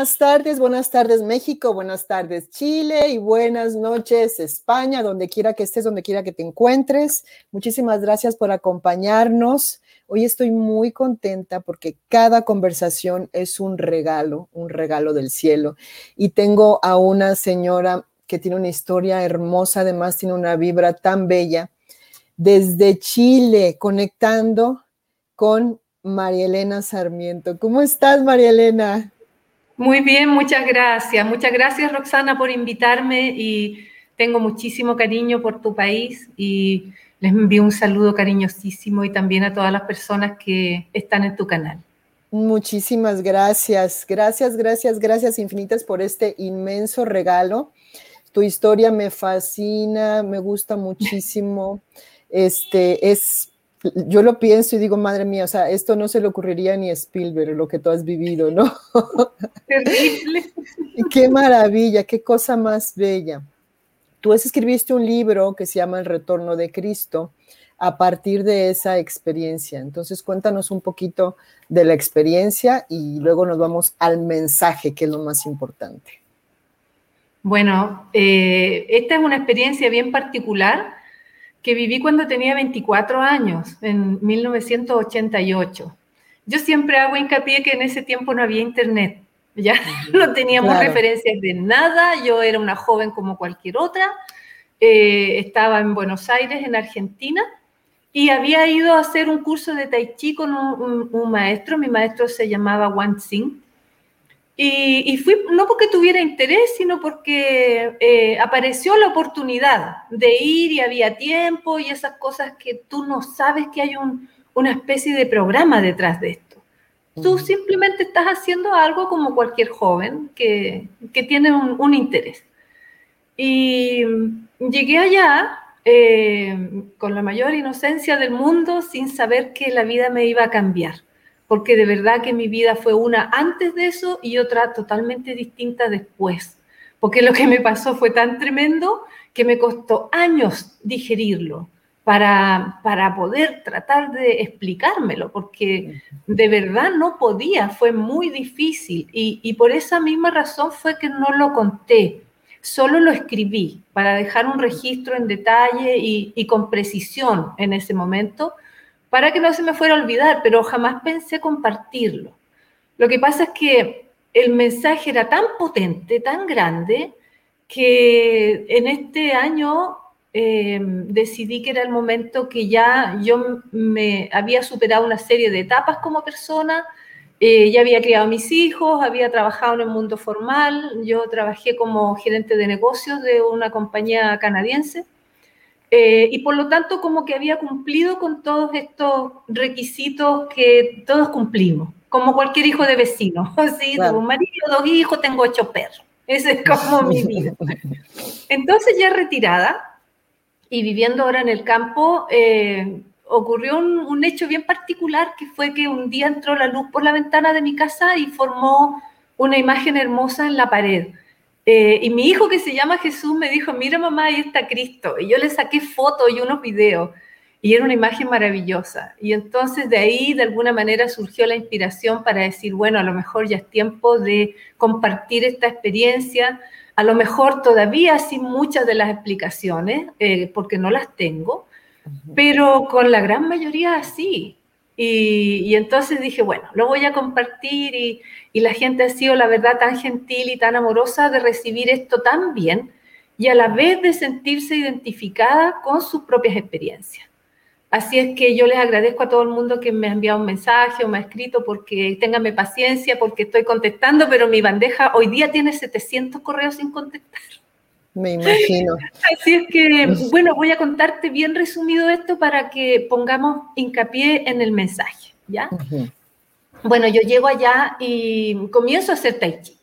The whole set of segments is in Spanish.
Buenas tardes, buenas tardes México, buenas tardes Chile y buenas noches España, donde quiera que estés, donde quiera que te encuentres. Muchísimas gracias por acompañarnos. Hoy estoy muy contenta porque cada conversación es un regalo, un regalo del cielo. Y tengo a una señora que tiene una historia hermosa, además tiene una vibra tan bella, desde Chile, conectando con María Elena Sarmiento. ¿Cómo estás, María Elena? Muy bien, muchas gracias. Muchas gracias, Roxana, por invitarme y tengo muchísimo cariño por tu país y les envío un saludo cariñosísimo y también a todas las personas que están en tu canal. Muchísimas gracias, gracias, gracias, gracias infinitas por este inmenso regalo. Tu historia me fascina, me gusta muchísimo. Este es yo lo pienso y digo, madre mía, o sea, esto no se le ocurriría ni a Spielberg, lo que tú has vivido, ¿no? Terrible. qué maravilla, qué cosa más bella. Tú escribiste un libro que se llama El Retorno de Cristo a partir de esa experiencia. Entonces, cuéntanos un poquito de la experiencia y luego nos vamos al mensaje, que es lo más importante. Bueno, eh, esta es una experiencia bien particular que viví cuando tenía 24 años, en 1988. Yo siempre hago hincapié que en ese tiempo no había internet, ya no teníamos referencias de nada, yo era una joven como cualquier otra, eh, estaba en Buenos Aires, en Argentina, y había ido a hacer un curso de tai chi con un, un maestro, mi maestro se llamaba Wang Xing, y, fui no porque tuviera interés, sino porque eh, apareció la oportunidad de ir y había tiempo y esas cosas que tú no sabes que hay una especie de programa detrás de esto. Tú simplemente estás haciendo algo como cualquier joven que, que tiene un, interés. Y llegué allá eh, con la mayor inocencia del mundo sin saber que la vida me iba a cambiar porque de verdad que mi vida fue una antes de eso y otra totalmente distinta después, porque lo que me pasó fue tan tremendo que me costó años digerirlo para, para poder tratar de explicármelo, porque de verdad no podía, fue muy difícil. Y, por esa misma razón fue que no lo conté, solo lo escribí para dejar un registro en detalle y, y con precisión en ese momento para que no se me fuera a olvidar, pero jamás pensé compartirlo. Lo que pasa es que el mensaje era tan potente, tan grande, que en este año em, decidí que era el momento que ya yo me había superado una serie de etapas como persona, eh, ya había criado mis hijos, había trabajado en el mundo formal, yo trabajé como gerente de negocios de una compañía canadiense Eh, y por lo tanto como que había cumplido con todos estos requisitos que todos cumplimos, como cualquier hijo de vecino. Sí, tengo un marido, dos hijos, tengo ocho perros. Ese es como mi vida. Entonces ya retirada y viviendo ahora en el campo, eh, ocurrió un, hecho bien particular que fue que un día entró la luz por la ventana de mi casa y formó una imagen hermosa en la pared. Eh, y mi hijo que se llama Jesús me dijo, mira mamá, ahí está Cristo. Y yo le saqué fotos y unos videos. Y era una imagen maravillosa. Y entonces de ahí, de alguna manera, surgió la inspiración para decir, bueno, a lo mejor ya es tiempo de compartir esta experiencia, a lo mejor todavía sin muchas de las explicaciones, eh, porque no las tengo, pero con la gran mayoría sí. Y, entonces dije, bueno, lo voy a compartir y, la gente ha sido, la verdad, tan gentil y tan amorosa de recibir esto tan bien y a la vez de sentirse identificada con sus propias experiencias. Así es que yo les agradezco a todo el mundo que me ha enviado un mensaje o me ha escrito porque ténganme paciencia, porque estoy contestando, pero mi bandeja hoy día tiene 700 correos sin contestar. Me imagino. Así es que, bueno, voy a contarte bien resumido esto para que pongamos hincapié en el mensaje, ¿ya? Bueno, yo llego allá y comienzo a hacer tai chi.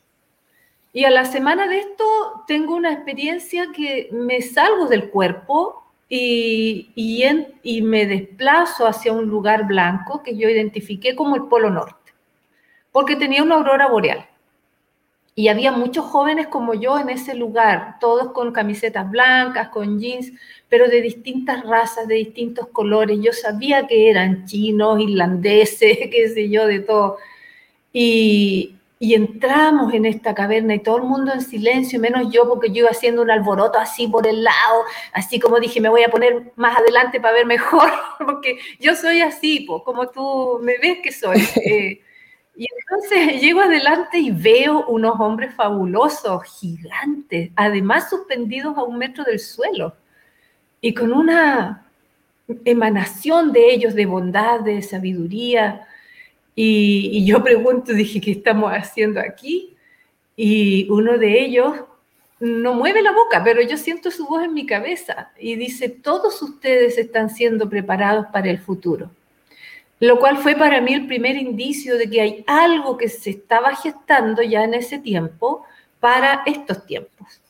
Y a la semana de esto tengo una experiencia que me salgo del cuerpo y, y, y me desplazo hacia un lugar blanco que yo identifiqué como el Polo Norte, porque tenía una aurora boreal. Y había muchos jóvenes como yo en ese lugar, todos con camisetas blancas, con jeans, pero de distintas razas, de distintos colores. Yo sabía que eran chinos, irlandeses, qué sé yo, de todo. Y, y entramos en esta caverna y todo el mundo en silencio, menos yo, porque yo iba haciendo un alboroto así por el lado, así como dije, me voy a poner más adelante para ver mejor, porque yo soy así, pues, como tú me ves que soy. Eh, y entonces llego adelante y veo unos hombres fabulosos, gigantes, además suspendidos a un metro del suelo, y con una emanación de ellos de bondad, de sabiduría. Y, yo pregunto, dije, ¿qué estamos haciendo aquí? Y uno de ellos no mueve la boca, pero yo siento su voz en mi cabeza y dice, todos ustedes están siendo preparados para el futuro lo cual fue para mí el primer indicio de que hay algo que se estaba gestando ya en ese tiempo para estos tiempos.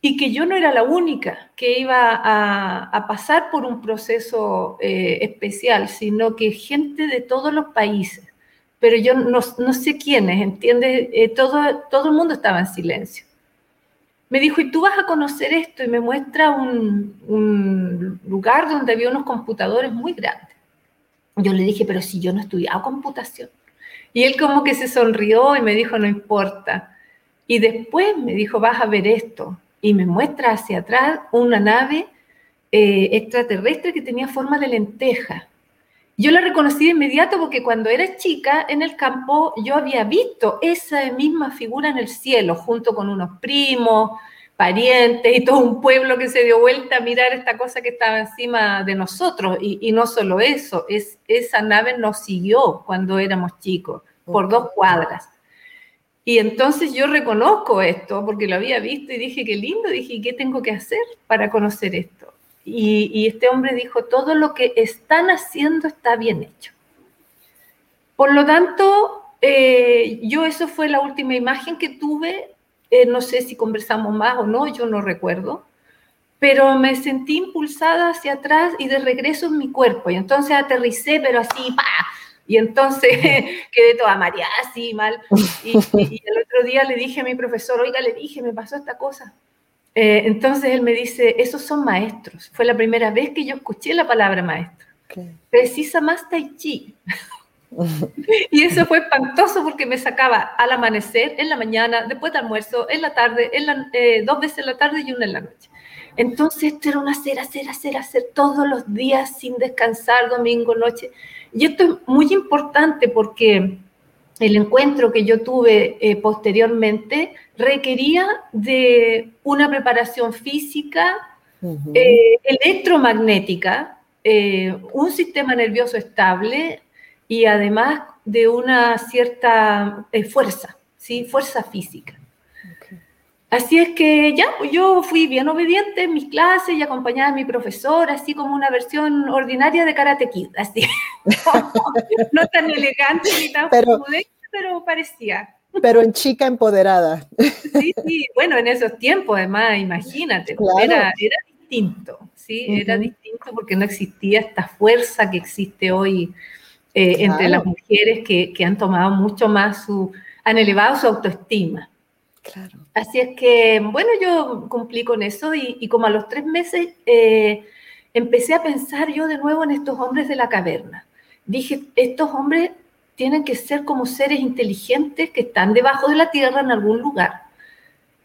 Y que yo no era la única que iba a, pasar por un proceso eh, especial, sino que gente de todos los países. Pero yo no, sé quiénes, ¿entiendes? Eh, todo, todo el mundo estaba en silencio. Me dijo, ¿y tú vas a conocer esto? Y me muestra un lugar donde había unos computadores muy grandes yo le dije, pero si yo no he estudiado computación. Y él como que se sonrió y me dijo, no importa. Y después me dijo, vas a ver esto. Y me muestra hacia atrás una nave eh, extraterrestre que tenía forma de lenteja. Yo la reconocí de inmediato porque cuando era chica en el campo yo había visto esa misma figura en el cielo junto con unos primos, parientes y todo un pueblo que se dio vuelta a mirar esta cosa que estaba encima de nosotros. Y, no solo eso, es, esa nave nos siguió cuando éramos chicos, por dos cuadras. Y entonces yo reconozco esto porque lo había visto y dije, qué lindo, dije, ¿qué tengo que hacer para conocer esto? Y, este hombre dijo, todo lo que están haciendo está bien hecho. Por lo tanto, eh, yo eso fue la última imagen que tuve eh, no sé si conversamos más o no, yo no recuerdo, pero me sentí impulsada hacia atrás y de regreso en mi cuerpo. Y entonces aterricé, pero así, ¡pa! Y entonces quedé toda mareada, así mal. Y, el otro día le dije a mi profesor, oiga, le dije, me pasó esta cosa. Eh, entonces él me dice, esos son maestros. Fue la primera vez que yo escuché la palabra maestro. Precisa más Tai Chi. y eso fue espantoso porque me sacaba al amanecer, en la mañana, después de almuerzo, en la tarde, en eh, dos veces en la tarde y una en la noche. Entonces esto era una hacer, hacer, hacer, hacer todos los días sin descansar, domingo, noche. Y esto es muy importante porque el encuentro que yo tuve eh, posteriormente requería de una preparación física, eh, electromagnética, un sistema nervioso estable, y además de una cierta eh, fuerza, ¿sí? fuerza física. Así es que ya, pues yo fui bien obediente en mis clases y acompañaba a mi profesor, así como una versión ordinaria de Karate Kid, así. no tan elegante ni tan pero, pero parecía. Pero en chica empoderada. sí, sí, bueno, en esos tiempos, además, imagínate, era, era distinto, ¿sí? Era distinto porque no existía esta fuerza que existe hoy eh, entre las mujeres que, que han tomado mucho más su, han elevado su autoestima. Claro. Así es que, bueno, yo cumplí con eso y, como a los tres meses eh, empecé a pensar yo de nuevo en estos hombres de la caverna. Dije, estos hombres tienen que ser como seres inteligentes que están debajo de la tierra en algún lugar.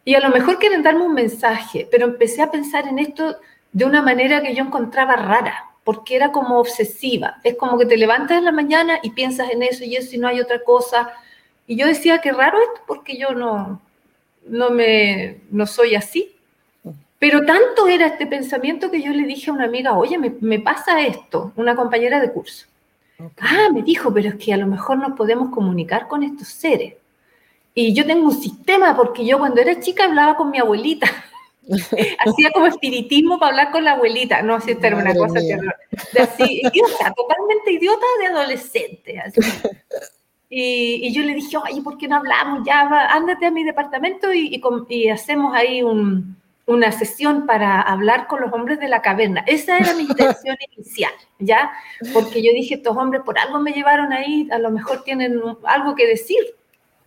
Y a lo mejor quieren darme un mensaje, pero empecé a pensar en esto de una manera que yo encontraba rara, porque era como obsesiva. Es como que te levantas en la mañana y piensas en eso y eso y no hay otra cosa. Y yo decía, qué raro esto, porque yo no, no, me, no soy así. Pero tanto era este pensamiento que yo le dije a una amiga, oye, me, pasa esto, una compañera de curso. Ah, me dijo, pero es que a lo mejor nos podemos comunicar con estos seres. Y yo tengo un sistema, porque yo cuando era chica hablaba con mi abuelita. Hacía como espiritismo para hablar con la abuelita. No, si esta era una cosa de así, idiota, totalmente idiota de adolescente. Así. Y, yo le dije, oye, ¿por qué no hablamos? Ya, ándate a mi departamento y, y, hacemos ahí una sesión para hablar con los hombres de la caverna. Esa era mi intención inicial, ¿ya? Porque yo dije, estos hombres por algo me llevaron ahí, a lo mejor tienen algo que decir.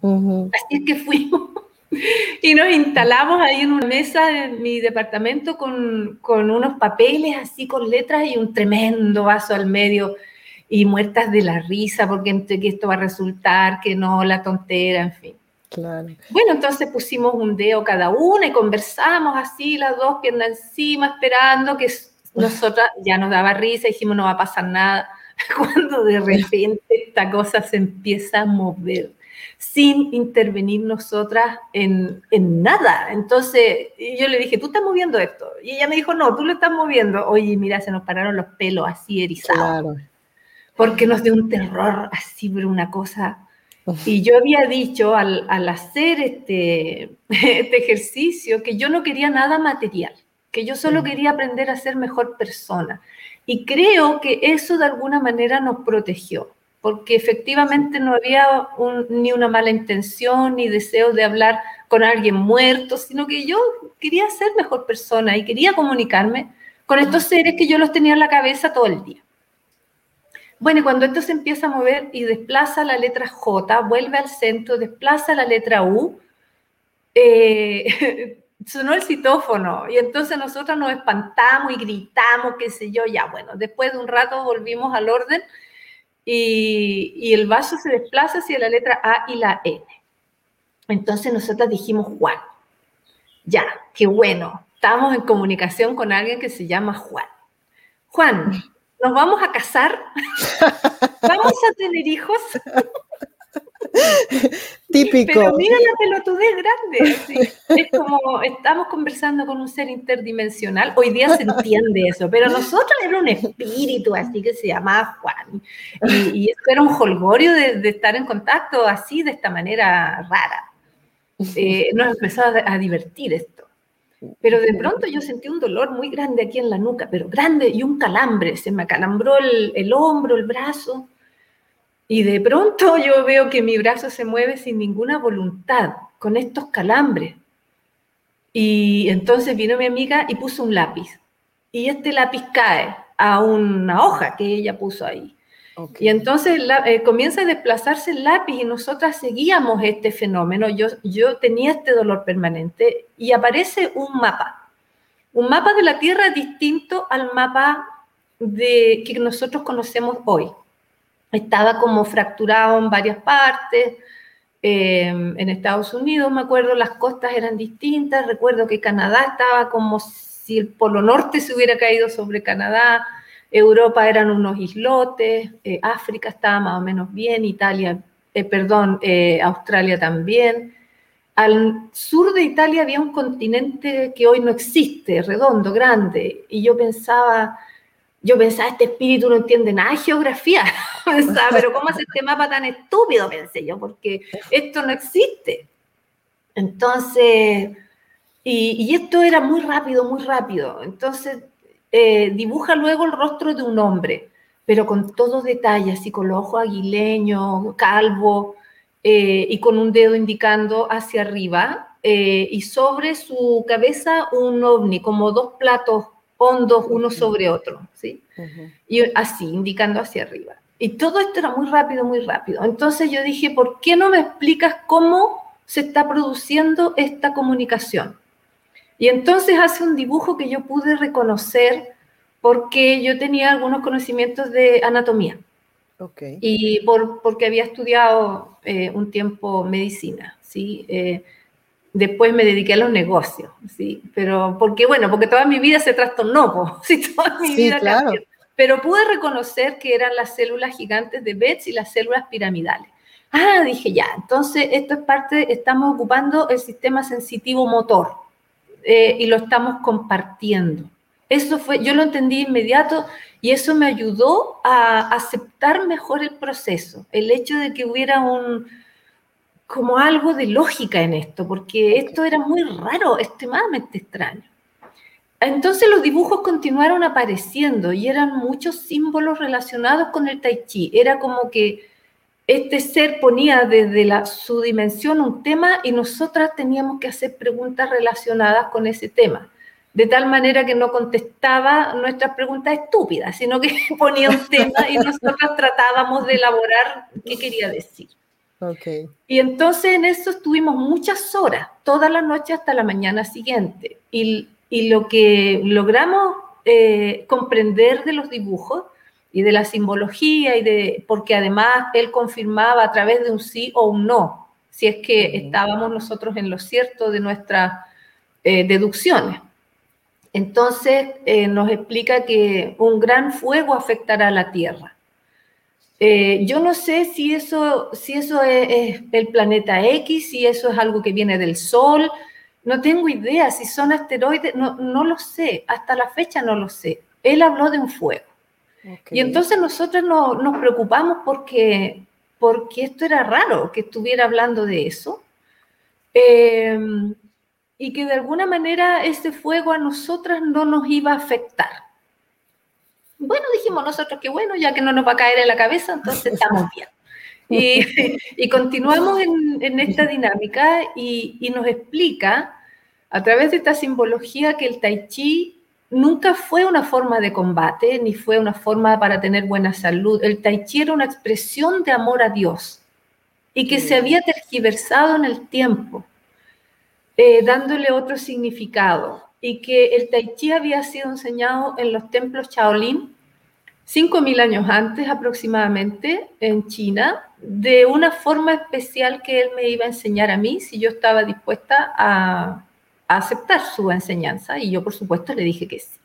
Así es que fuimos y nos instalamos ahí en una mesa en mi departamento con, con unos papeles así con letras y un tremendo vaso al medio y muertas de la risa porque que esto va a resultar, que no, la tontera, en fin. Claro. Bueno, entonces pusimos un dedo cada una y conversamos así, las dos piernas encima, esperando que nosotras ya nos daba risa, dijimos no va a pasar nada, cuando de repente esta cosa se empieza a mover sin intervenir nosotras en, en, nada. Entonces yo le dije, tú estás moviendo esto. Y ella me dijo, no, tú lo estás moviendo. Oye, mira, se nos pararon los pelos así erizados. Claro porque nos dio un terror así, pero una cosa. Y yo había dicho al, hacer este, este ejercicio que yo no quería nada material, que yo solo quería aprender a ser mejor persona. Y creo que eso de alguna manera nos protegió, porque efectivamente no había ni una mala intención ni deseo de hablar con alguien muerto, sino que yo quería ser mejor persona y quería comunicarme con estos seres que yo los tenía en la cabeza todo el día. Bueno, y cuando esto se empieza a mover y desplaza la letra J, vuelve al centro, desplaza la letra U, eh, sonó el citófono y entonces nosotros nos espantamos y gritamos, qué sé yo, ya bueno, después de un rato volvimos al orden y, y el vaso se desplaza hacia la letra A y la N. Entonces nosotros dijimos, Juan, ya, qué bueno, estamos en comunicación con alguien que se llama Juan. Juan, nos vamos a casar, vamos a tener hijos. Típico. Pero mira la pelotudez grande. Es como estamos conversando con un ser interdimensional. Hoy día se entiende eso, pero nosotros era un espíritu así que se llamaba Juan. Y, y era un holgorio de, estar en contacto así, de esta manera rara. Eh, nos empezó a divertir esto. Pero de pronto yo sentí un dolor muy grande aquí en la nuca, pero grande y un calambre. Se me acalambró el, hombro, el brazo. Y de pronto yo veo que mi brazo se mueve sin ninguna voluntad, con estos calambres. Y entonces vino mi amiga y puso un lápiz. Y este lápiz cae a una hoja que ella puso ahí. Y entonces eh, comienza a desplazarse el lápiz y nosotras seguíamos este fenómeno. Yo, yo tenía este dolor permanente y aparece un mapa. Un mapa de la Tierra distinto al mapa de, que nosotros conocemos hoy. Estaba como fracturado en varias partes. Eh, en Estados Unidos, me acuerdo, las costas eran distintas. Recuerdo que Canadá estaba como si el Polo Norte se hubiera caído sobre Canadá Europa eran unos islotes, eh, África estaba más o menos bien, Italia, eh, perdón, eh, Australia también. Al sur de Italia había un continente que hoy no existe, redondo, grande, y yo pensaba, yo pensaba, este espíritu no entiende nada de geografía, pensaba, pero ¿cómo hace este mapa tan estúpido? Pensé yo, porque esto no existe. Entonces, Y, esto era muy rápido, muy rápido. Entonces, eh, dibuja luego el rostro de un hombre, pero con todo detalle, así con los ojos aguileños, calvo, eh, y con un dedo indicando hacia arriba, eh, y sobre su cabeza un ovni, como dos platos hondos uno sobre otro, ¿sí? Y así, indicando hacia arriba. Y todo esto era muy rápido, muy rápido. Entonces yo dije, ¿por qué no me explicas cómo se está produciendo esta comunicación? Y entonces hace un dibujo que yo pude reconocer porque yo tenía algunos conocimientos de anatomía. Okay. Y por, porque había estudiado eh, un tiempo medicina, ¿sí? Eh, después me dediqué a los negocios, ¿sí? Pero, porque bueno, porque toda mi vida se trastornó, ¿sí? Toda mi vida claro pero pude reconocer que eran las células gigantes de Betz y las células piramidales. Ah, dije ya, entonces esto es parte, estamos ocupando el sistema sensitivo motor eh, y lo estamos compartiendo. Eso fue, yo lo entendí inmediato y eso me ayudó a aceptar mejor el proceso, el hecho de que hubiera un, como algo de lógica en esto, porque esto era muy raro, extremadamente extraño. Entonces los dibujos continuaron apareciendo y eran muchos símbolos relacionados con el tai chi. Era como que este ser ponía desde la, su dimensión un tema y nosotras teníamos que hacer preguntas relacionadas con ese tema. De tal manera que no contestaba nuestras preguntas estúpidas, sino que ponía un tema y nosotras tratábamos de elaborar qué quería decir. Okay. Y entonces en eso estuvimos muchas horas, toda la noche hasta la mañana siguiente. Y y lo que logramos eh, comprender de los dibujos y de la simbología, y de, porque además él confirmaba a través de un sí o un no, si es que estábamos nosotros en lo cierto de nuestras eh, deducciones. Entonces eh, nos explica que un gran fuego afectará a la Tierra. Yo no sé si eso, si eso es, el planeta X, si eso es algo que viene del Sol, no tengo idea si son asteroides, no, no lo sé, hasta la fecha no lo sé. Él habló de un fuego. Y entonces nosotros nos preocupamos porque, porque esto era raro que estuviera hablando de eso. Em, y que de alguna manera ese fuego a nosotras no nos iba a afectar. Bueno, dijimos nosotros que bueno, ya que no nos va a caer en la cabeza, entonces estamos bien. Y, continuamos en, esta dinámica y, nos explica a través de esta simbología que el tai chi nunca fue una forma de combate, ni fue una forma para tener buena salud. El tai chi era una expresión de amor a Dios y que se había tergiversado en el tiempo, eh, dándole otro significado. Y que el tai chi había sido enseñado en los templos Shaolin 5.000 años antes aproximadamente en China, de una forma especial que él me iba a enseñar a mí si yo estaba dispuesta a, aceptar su enseñanza y yo por supuesto le dije que sí.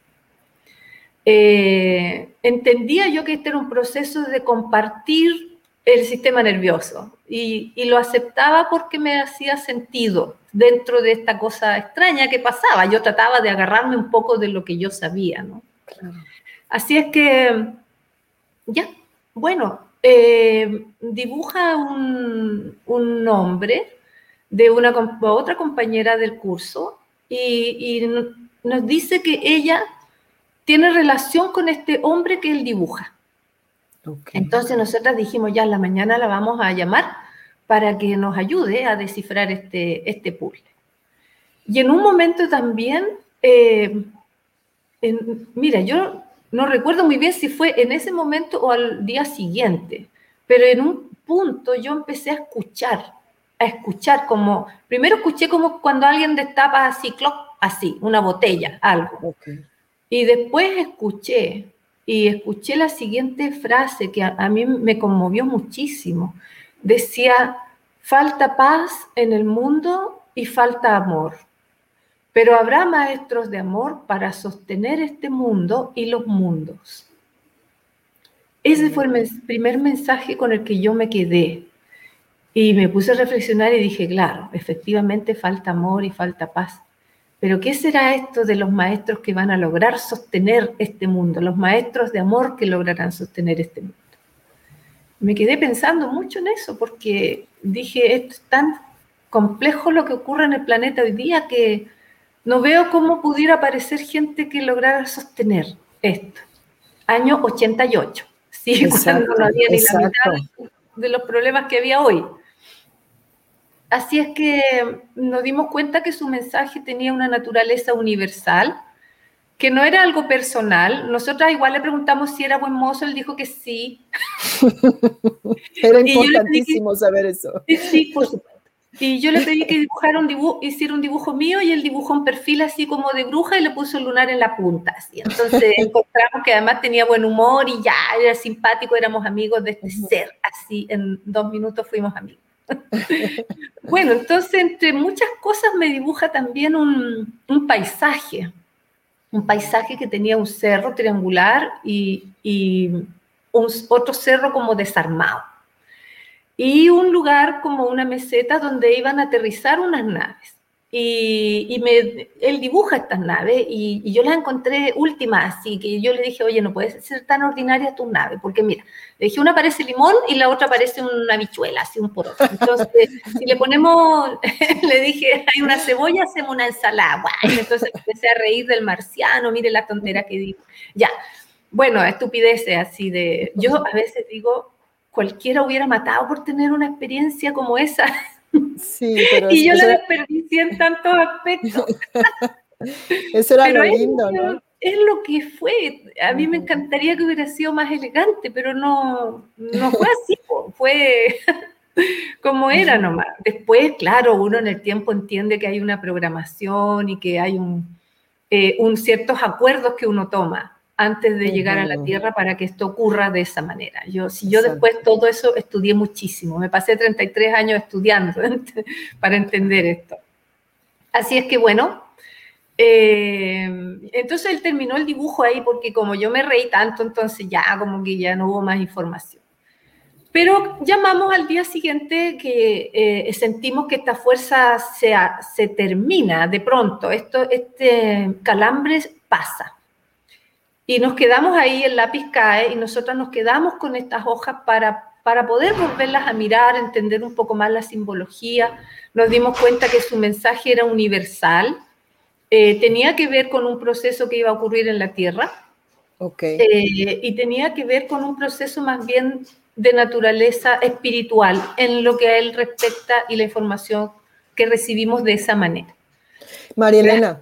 Eh, entendía yo que este era un proceso de compartir el sistema nervioso y, lo aceptaba porque me hacía sentido dentro de esta cosa extraña que pasaba. Yo trataba de agarrarme un poco de lo que yo sabía, ¿no? Claro. Así es que, ya, bueno, eh, dibuja un, nombre de una otra compañera del curso y, nos dice que ella tiene relación con este hombre que él dibuja. Entonces nosotras dijimos, ya en la mañana la vamos a llamar para que nos ayude a descifrar este, este puzzle. Y en un momento también, eh, mira, yo no recuerdo muy bien si fue en ese momento o al día siguiente, pero en un punto yo empecé a escuchar, a escuchar como, primero escuché como cuando alguien destapa así, clock, así, una botella, algo. Y después escuché, y escuché la siguiente frase que a mí me conmovió muchísimo. Decía, falta paz en el mundo y falta amor. Pero habrá maestros de amor para sostener este mundo y los mundos. Ese fue el primer mensaje con el que yo me quedé. Y me puse a reflexionar y dije, claro, efectivamente falta amor y falta paz. Pero ¿qué será esto de los maestros que van a lograr sostener este mundo? Los maestros de amor que lograrán sostener este mundo. Me quedé pensando mucho en eso porque dije, esto es tan complejo lo que ocurre en el planeta hoy día que no veo cómo pudiera aparecer gente que lograra sostener esto. Año 88, sí, cuando no había ni la mitad de los problemas que había hoy. Así es que nos dimos cuenta que su mensaje tenía una naturaleza universal, que no era algo personal. Nosotras igual le preguntamos si era buen mozo, él dijo que sí. era importantísimo saber eso. Sí, por supuesto. Y yo le pedí que dibujara un dibujo, hiciera un dibujo mío y él dibujó un perfil así como de bruja y le puso el lunar en la punta. Así. Entonces encontramos que además tenía buen humor y ya era simpático, éramos amigos de este ser. Así en dos minutos fuimos amigos. bueno, entonces entre muchas cosas me dibuja también un, un paisaje. Un paisaje que tenía un cerro triangular y, un, otro cerro como desarmado y un lugar como una meseta donde iban a aterrizar unas naves. Y, me, él dibuja estas naves y, yo las encontré últimas, así que yo le dije, oye, no puedes ser tan ordinaria tu nave, porque mira, le dije, una parece limón y la otra parece una bichuela, así un poroto. Entonces, si le ponemos, le dije, hay una cebolla, hacemos una ensalada. Y entonces empecé a reír del marciano, mire la tontera que digo. Ya, bueno, estupideces así de, yo a veces digo, cualquiera hubiera matado por tener una experiencia como esa. Sí, pero y yo la desperdicié en tantos aspectos. Eso era lo lindo, ¿no? Es lo que fue. A mí me encantaría que hubiera sido más elegante, pero no, no fue así. fue como era nomás. Después, claro, uno en el tiempo entiende que hay una programación y que hay un, eh, un ciertos acuerdos que uno toma antes de llegar a la Tierra para que esto ocurra de esa manera. Yo, si yo después todo eso estudié muchísimo, me pasé 33 años estudiando para entender esto. Así es que bueno, eh, entonces él terminó el dibujo ahí porque como yo me reí tanto, entonces ya como que ya no hubo más información. Pero llamamos al día siguiente que eh, sentimos que esta fuerza se, se termina de pronto, esto, este calambre pasa. Y nos quedamos ahí, el lápiz cae y nosotros nos quedamos con estas hojas para, para poder volverlas a mirar, entender un poco más la simbología. Nos dimos cuenta que su mensaje era universal, eh, tenía que ver con un proceso que iba a ocurrir en la Tierra. Okay. Eh, y tenía que ver con un proceso más bien de naturaleza espiritual en lo que a él respecta y la información que recibimos de esa manera. María Elena,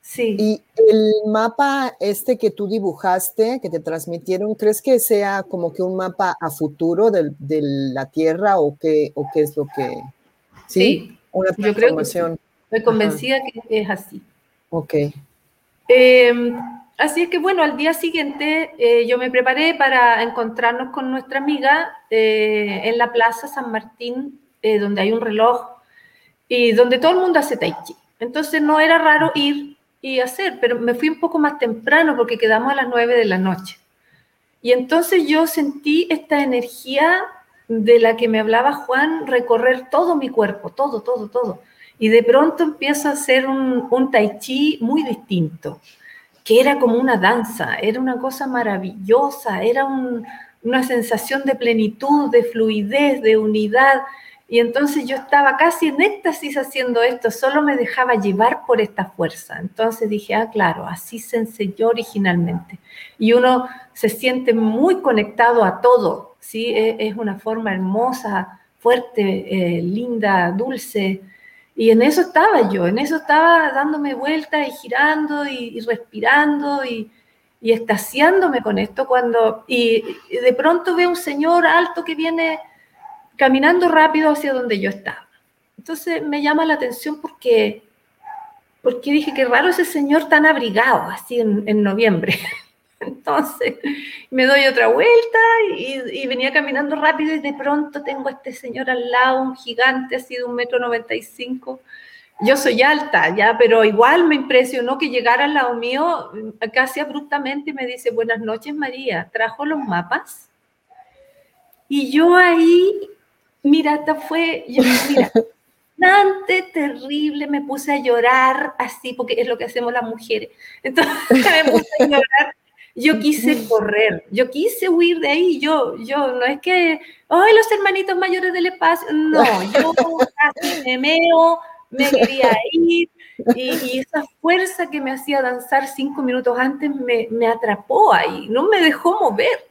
Sí. Y el mapa este que tú dibujaste, que te transmitieron, ¿crees que sea como que un mapa a futuro de, la Tierra o qué, o qué es lo que... Sí, una transformación. Yo creo Estoy convencida que es así. Ok. Em, así es que bueno, al día siguiente eh, yo me preparé para encontrarnos con nuestra amiga eh, en la Plaza San Martín, eh, donde hay un reloj y donde todo el mundo hace tai chi. Entonces no era raro ir y hacer, pero me fui un poco más temprano porque quedamos a las nueve de la noche. Y entonces yo sentí esta energía de la que me hablaba Juan recorrer todo mi cuerpo, todo, todo, todo. Y de pronto empiezo a hacer un, un tai chi muy distinto, que era como una danza, era una cosa maravillosa, era una sensación de plenitud, de fluidez, de unidad. Y entonces yo estaba casi en éxtasis haciendo esto, solo me dejaba llevar por esta fuerza. Entonces dije, ah, claro, así se enseñó originalmente. Y uno se siente muy conectado a todo, ¿sí? E, es una forma hermosa, fuerte, eh, linda, dulce. Y en eso estaba yo, en eso estaba dándome vueltas y girando y, respirando y, y extasiándome con esto cuando, y, de pronto veo un señor alto que viene caminando rápido hacia donde yo estaba. Entonces me llama la atención porque, porque dije, qué raro ese señor tan abrigado, así en, en noviembre. Entonces me doy otra vuelta y, venía caminando rápido y de pronto tengo a este señor al lado, un gigante así de un metro noventa y cinco. Yo soy alta, ya, pero igual me impresionó que llegara al lado mío casi abruptamente y me dice, buenas noches María, ¿trajo los mapas? Y yo ahí, mira, esta fue, yo, mira, bastante terrible, me puse a llorar así, porque es lo que hacemos las mujeres. Entonces me puse a llorar yo quise correr, yo quise huir de ahí, yo, yo, no es que, ay, los hermanitos mayores del espacio, no, yo casi me meo, me quería ir, y, esa fuerza que me hacía danzar cinco minutos antes me, me atrapó ahí, no me dejó mover.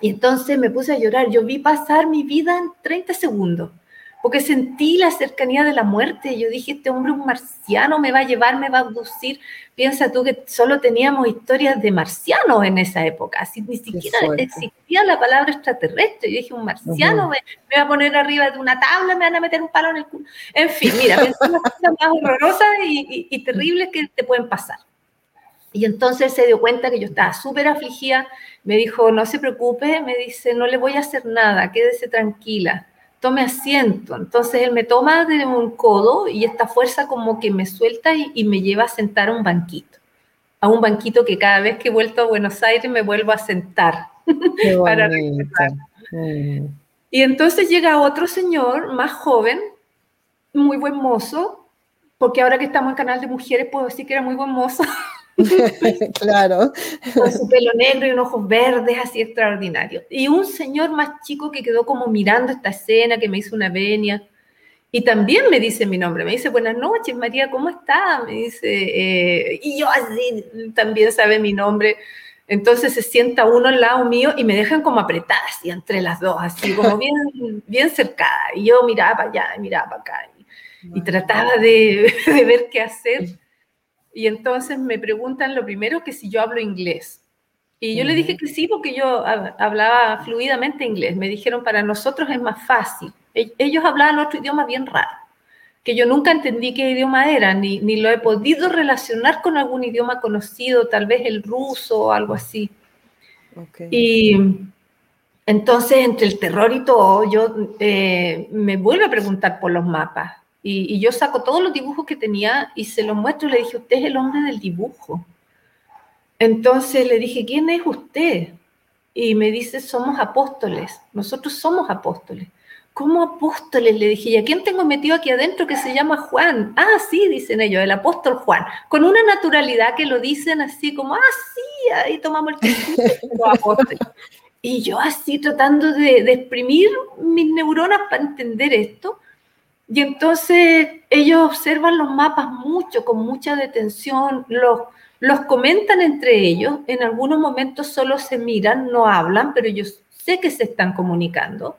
Y entonces me puse a llorar, yo vi pasar mi vida en 30 segundos porque sentí la cercanía de la muerte. Yo dije, este hombre un marciano me va a llevar, me va a abducir. Piensa tú que solo teníamos historias de marcianos en esa época, así, ni siquiera existía la palabra extraterrestre. Yo dije, un marciano me, va a poner arriba de una tabla, me van a meter un palo en el culo. En fin, mira, pensé las cosas más horrorosas y, y terribles que te pueden pasar. Y entonces se dio cuenta que yo estaba súper afligida, me dijo, no se preocupe, me dice, no le voy a hacer nada, quédese tranquila tome asiento. Entonces él me toma de un codo y esta fuerza como que me suelta y, me lleva a sentar a un banquito. A un banquito que cada vez que he vuelto a Buenos Aires me vuelvo a sentar. para mm. Y entonces llega otro señor más joven, muy buen mozo, porque ahora que estamos en Canal de Mujeres puedo decir que era muy buen mozo. claro. Con su pelo negro y unos ojos verdes, así extraordinario. Y un señor más chico que quedó como mirando esta escena, que me hizo una venia. Y también me dice mi nombre, me dice, buenas noches, María, ¿cómo está? Me dice, eh", y yo así también sabe mi nombre. Entonces se sienta uno al lado mío y me dejan como apretada así entre las dos, así como bien, bien cercada. Y yo miraba para allá, miraba para acá. Y, y trataba de, de, ver qué hacer. Y entonces me preguntan lo primero que si yo hablo inglés. Y yo le dije que sí porque yo hablaba fluidamente inglés. Me dijeron, para nosotros es más fácil. E-, ellos hablaban otro idioma bien raro, que yo nunca entendí qué idioma era, ni, ni lo he podido relacionar con algún idioma conocido, tal vez el ruso o algo así. Y entonces, entre el terror y todo, yo eh, me vuelvo a preguntar por los mapas. Y, yo saco todos los dibujos que tenía y se los muestro y le dije, usted es el hombre del dibujo. Entonces le dije, ¿quién es usted? Y me dice, somos apóstoles, nosotros somos apóstoles. ¿Cómo apóstoles? Le dije, ¿y a quién tengo metido aquí adentro que se llama Juan? Ah, sí, dicen ellos, el apóstol Juan. Con una naturalidad que lo dicen así como, ah, sí, ahí tomamos el Y yo así tratando de, de exprimir mis neuronas para entender esto. Y entonces ellos observan los mapas mucho, con mucha detención, los, los comentan entre ellos, en algunos momentos solo se miran, no hablan, pero yo sé que se están comunicando.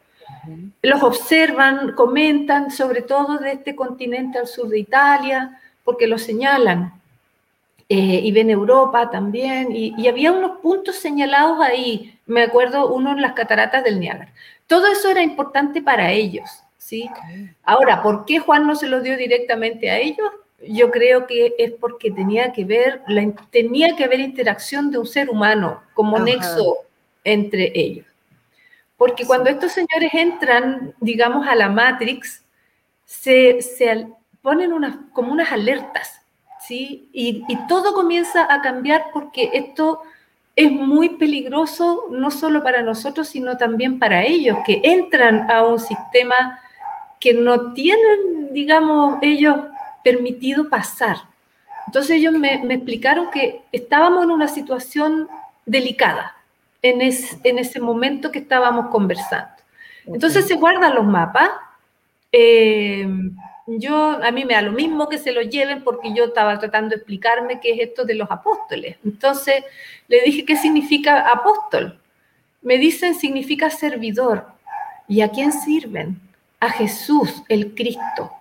Los observan, comentan, sobre todo de este continente al sur de Italia, porque lo señalan. Eh, y ven Europa también, y, y, había unos puntos señalados ahí, me acuerdo uno en las cataratas del Niágara. Todo eso era importante para ellos, ¿sí? Ahora, ¿por qué Juan no se lo dio directamente a ellos? Yo creo que es porque tenía que ver, la, tenía que haber interacción de un ser humano como nexo entre ellos. Porque cuando estos señores entran, digamos, a la Matrix, se, se ponen unas, como unas alertas, ¿sí? Y, y todo comienza a cambiar porque esto es muy peligroso no solo para nosotros, sino también para ellos, que entran a un sistema que no tienen, digamos, ellos permitido pasar. Entonces ellos me, explicaron que estábamos en una situación delicada en, en ese momento que estábamos conversando. Entonces se guardan los mapas. Eh, yo, a mí me da lo mismo que se lo lleven porque yo estaba tratando de explicarme qué es esto de los apóstoles. Entonces le dije, ¿qué significa apóstol? Me dicen, significa servidor. ¿Y a quién sirven? A Jesús, el Cristo.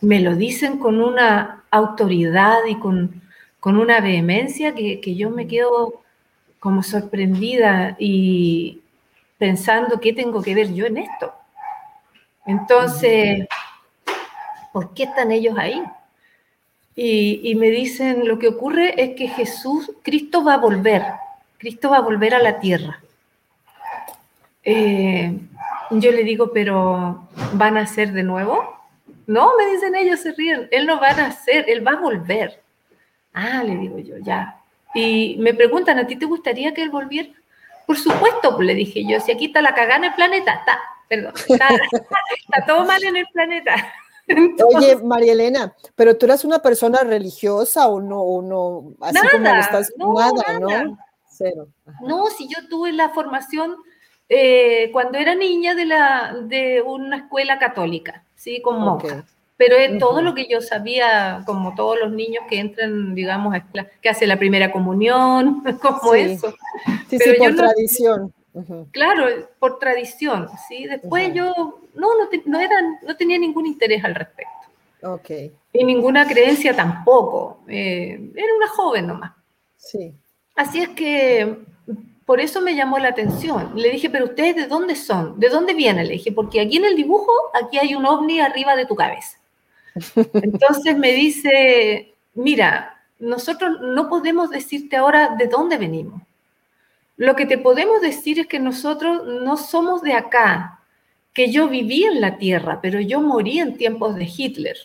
me lo dicen con una autoridad y con, con una vehemencia que, que yo me quedo como sorprendida y pensando qué tengo que ver yo en esto. Entonces, ¿por qué están ellos ahí? Y, me dicen, lo que ocurre es que Jesús, Cristo va a volver, Cristo va a volver a la tierra. Eh, yo le digo, pero ¿van a ser de nuevo? No, me dicen ellos, se ríen, Él no va a nacer, Él va a volver. Ah, le digo yo, ya. Y me preguntan, ¿a ti te gustaría que Él volviera? Por supuesto, le dije yo, si aquí está la cagada en el planeta, está, perdón, está, está todo mal en el planeta. Oye, María Elena, pero tú eras una persona religiosa o no, o no, así como estás, no, nada, ¿no? Cero. No, si yo tuve la formación eh, cuando era niña de, la, de una escuela católica, ¿sí? Con monjas. Pero es todo lo que yo sabía, como todos los niños que entran, digamos, a que hace la primera comunión, como eso. Sí, Pero sí, por tradición. Claro, por tradición, ¿sí? Después yo no, no, no, no tenía ningún interés al respecto. Ok. Y ninguna creencia tampoco. Eh, era una joven nomás. Sí. Así es que por eso me llamó la atención. Le dije, pero ustedes de dónde son? ¿De dónde vienen? Le dije, porque aquí en el dibujo, aquí hay un ovni arriba de tu cabeza. Entonces me dice, mira, nosotros no podemos decirte ahora de dónde venimos. Lo que te podemos decir es que nosotros no somos de acá, que yo viví en la tierra, pero yo morí en tiempos de Hitler.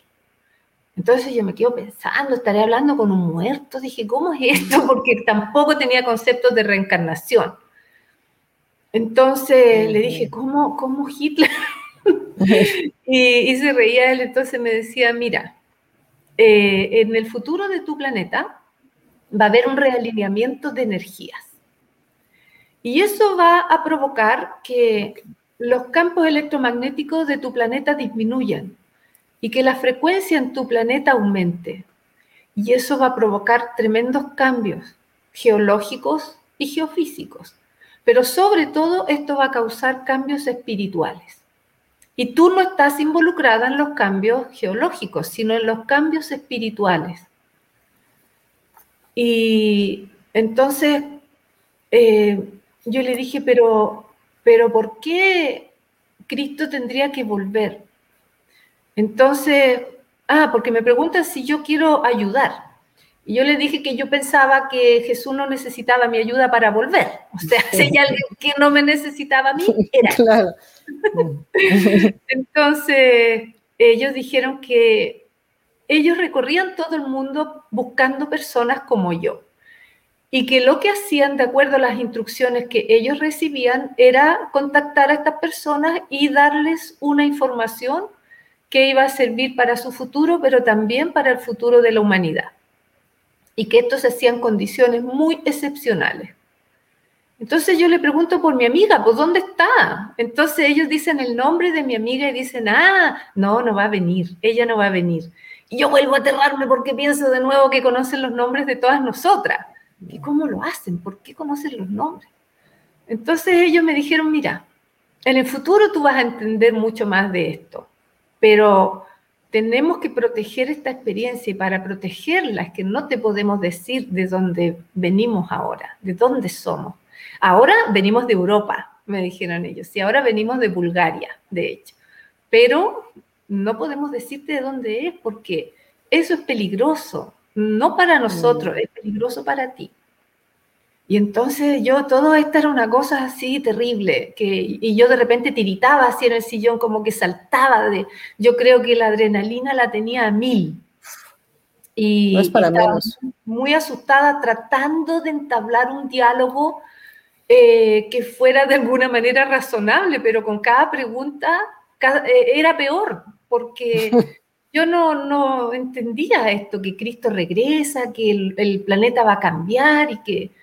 Entonces yo me quedo pensando, estaré hablando con un muerto. Dije, ¿cómo es esto? Porque tampoco tenía conceptos de reencarnación. Entonces le dije, ¿cómo, cómo Hitler? y, se reía él, entonces me decía, mira, eh, en el futuro de tu planeta va a haber un realineamiento de energías. Y eso va a provocar que los campos electromagnéticos de tu planeta disminuyan y que la frecuencia en tu planeta aumente. Y eso va a provocar tremendos cambios geológicos y geofísicos. Pero sobre todo esto va a causar cambios espirituales. Y tú no estás involucrada en los cambios geológicos, sino en los cambios espirituales. Y entonces eh, yo le dije, pero, pero ¿por qué Cristo tendría que volver? Entonces, ah, porque me preguntan si yo quiero ayudar. Y yo le dije que yo pensaba que Jesús no necesitaba mi ayuda para volver. O sea, si hay alguien que no me necesitaba a mí, era. Claro. Entonces, ellos dijeron que ellos recorrían todo el mundo buscando personas como yo y que lo que hacían de acuerdo a las instrucciones que ellos recibían era contactar a estas personas y darles una información que iba a servir para su futuro, pero también para el futuro de la humanidad. Y que esto se hacía en condiciones muy excepcionales. Entonces yo le pregunto por mi amiga, ¿pues dónde está? Entonces ellos dicen el nombre de mi amiga y dicen, ah, no, no va a venir, ella no va a venir. Y yo vuelvo a aterrarme porque pienso de nuevo que conocen los nombres de todas nosotras. ¿Y cómo lo hacen? ¿Por qué conocen los nombres? Entonces ellos me dijeron, mira, en el futuro tú vas a entender mucho más de esto, pero tenemos que proteger esta experiencia y para protegerla es que no te podemos decir de dónde venimos ahora, de dónde somos. Ahora venimos de Europa, me dijeron ellos, y ahora venimos de Bulgaria, de hecho, pero no podemos decirte de dónde es porque eso es peligroso, no para nosotros, es peligroso para ti. Y entonces yo, todo esto era una cosa así terrible, que, y yo de repente tiritaba así en el sillón, como que saltaba de, yo creo que la adrenalina la tenía a mil. Y, no es para menos. muy asustada tratando de entablar un diálogo eh, que fuera de alguna manera razonable, pero con cada pregunta eh, era peor, porque yo no, no entendía esto, que Cristo regresa, que el, planeta va a cambiar y que...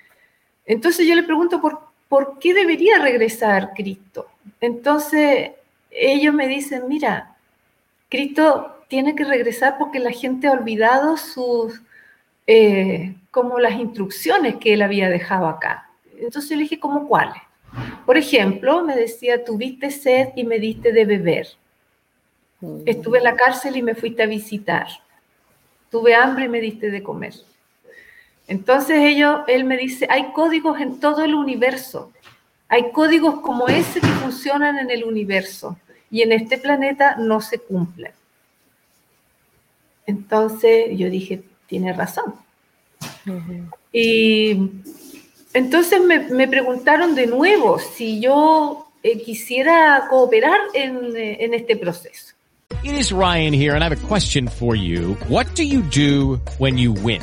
Entonces yo le pregunto, ¿por, ¿por qué debería regresar Cristo? Entonces ellos me dicen, mira, Cristo tiene que regresar porque la gente ha olvidado sus, eh, como las instrucciones que él había dejado acá. Entonces yo le dije, ¿cómo cuáles? Por ejemplo, me decía, tuviste sed y me diste de beber. Estuve en la cárcel y me fuiste a visitar. Tuve hambre y me diste de comer. Entonces ellos, él me dice, hay códigos en todo el universo. Hay códigos como ese que funcionan en el universo y en este planeta no se cumplen. Entonces yo dije, tiene razón. Y entonces me, preguntaron de nuevo si yo eh, quisiera cooperar en, eh, en este proceso. It is Ryan here and I have a question for you. What do you do when you win?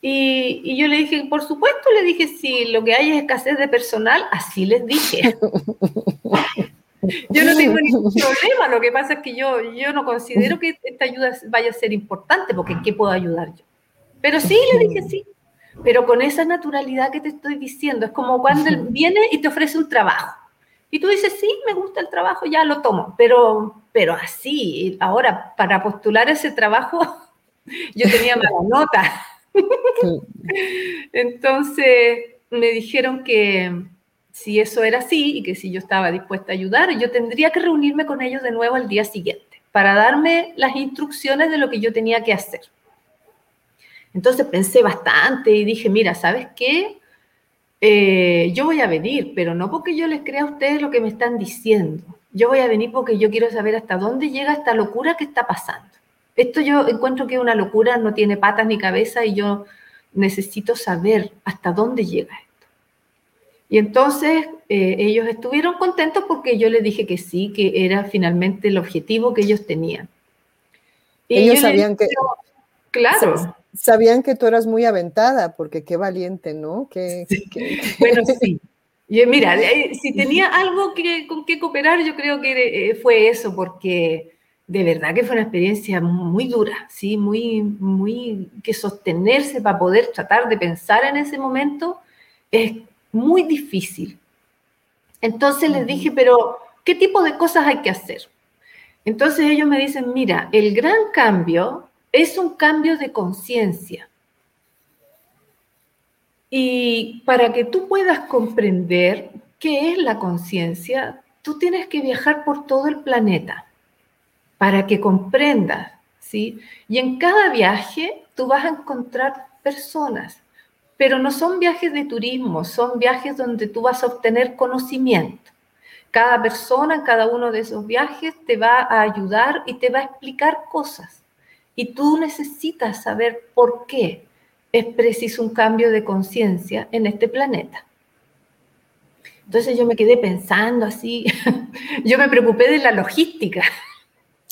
Y, y, yo le dije, por supuesto, le dije, si lo que hay es escasez de personal, así les dije. yo no tengo ningún problema, lo que pasa es que yo, yo no considero que esta ayuda vaya a ser importante, porque ¿en qué puedo ayudar yo? Pero sí, le dije sí, pero con esa naturalidad que te estoy diciendo, es como cuando él viene y te ofrece un trabajo. Y tú dices, sí, me gusta el trabajo, ya lo tomo, pero, pero así, ahora, para postular ese trabajo, yo tenía mala nota. Entonces me dijeron que si eso era así y que si yo estaba dispuesta a ayudar, yo tendría que reunirme con ellos de nuevo al día siguiente para darme las instrucciones de lo que yo tenía que hacer. Entonces pensé bastante y dije, mira, ¿sabes qué? Eh, yo voy a venir, pero no porque yo les crea a ustedes lo que me están diciendo. Yo voy a venir porque yo quiero saber hasta dónde llega esta locura que está pasando. Esto yo encuentro que es una locura, no tiene patas ni cabeza y yo necesito saber hasta dónde llega esto. Y entonces eh, ellos estuvieron contentos porque yo les dije que sí, que era finalmente el objetivo que ellos tenían. Y ellos sabían que... Claro. Sabían que tú eras muy aventada, porque qué valiente, ¿no? Bueno, sí. Y mira, eh, si tenía algo que, con que cooperar, yo creo que eh, fue eso, porque de verdad que fue una experiencia muy dura, ¿sí? Muy, muy, que sostenerse para poder tratar de pensar en ese momento es muy difícil. Entonces les dije, pero ¿qué tipo de cosas hay que hacer? Entonces ellos me dicen, mira, el gran cambio es un cambio de conciencia. Y para que tú puedas comprender qué es la conciencia, tú tienes que viajar por todo el planeta para que comprendas, ¿sí? Y en cada viaje tú vas a encontrar personas, pero no son viajes de turismo, son viajes donde tú vas a obtener conocimiento. Cada persona en cada uno de esos viajes te va a ayudar y te va a explicar cosas. Y tú necesitas saber por qué es preciso un cambio de conciencia en este planeta. Entonces yo me quedé pensando así, yo me preocupé de la logística.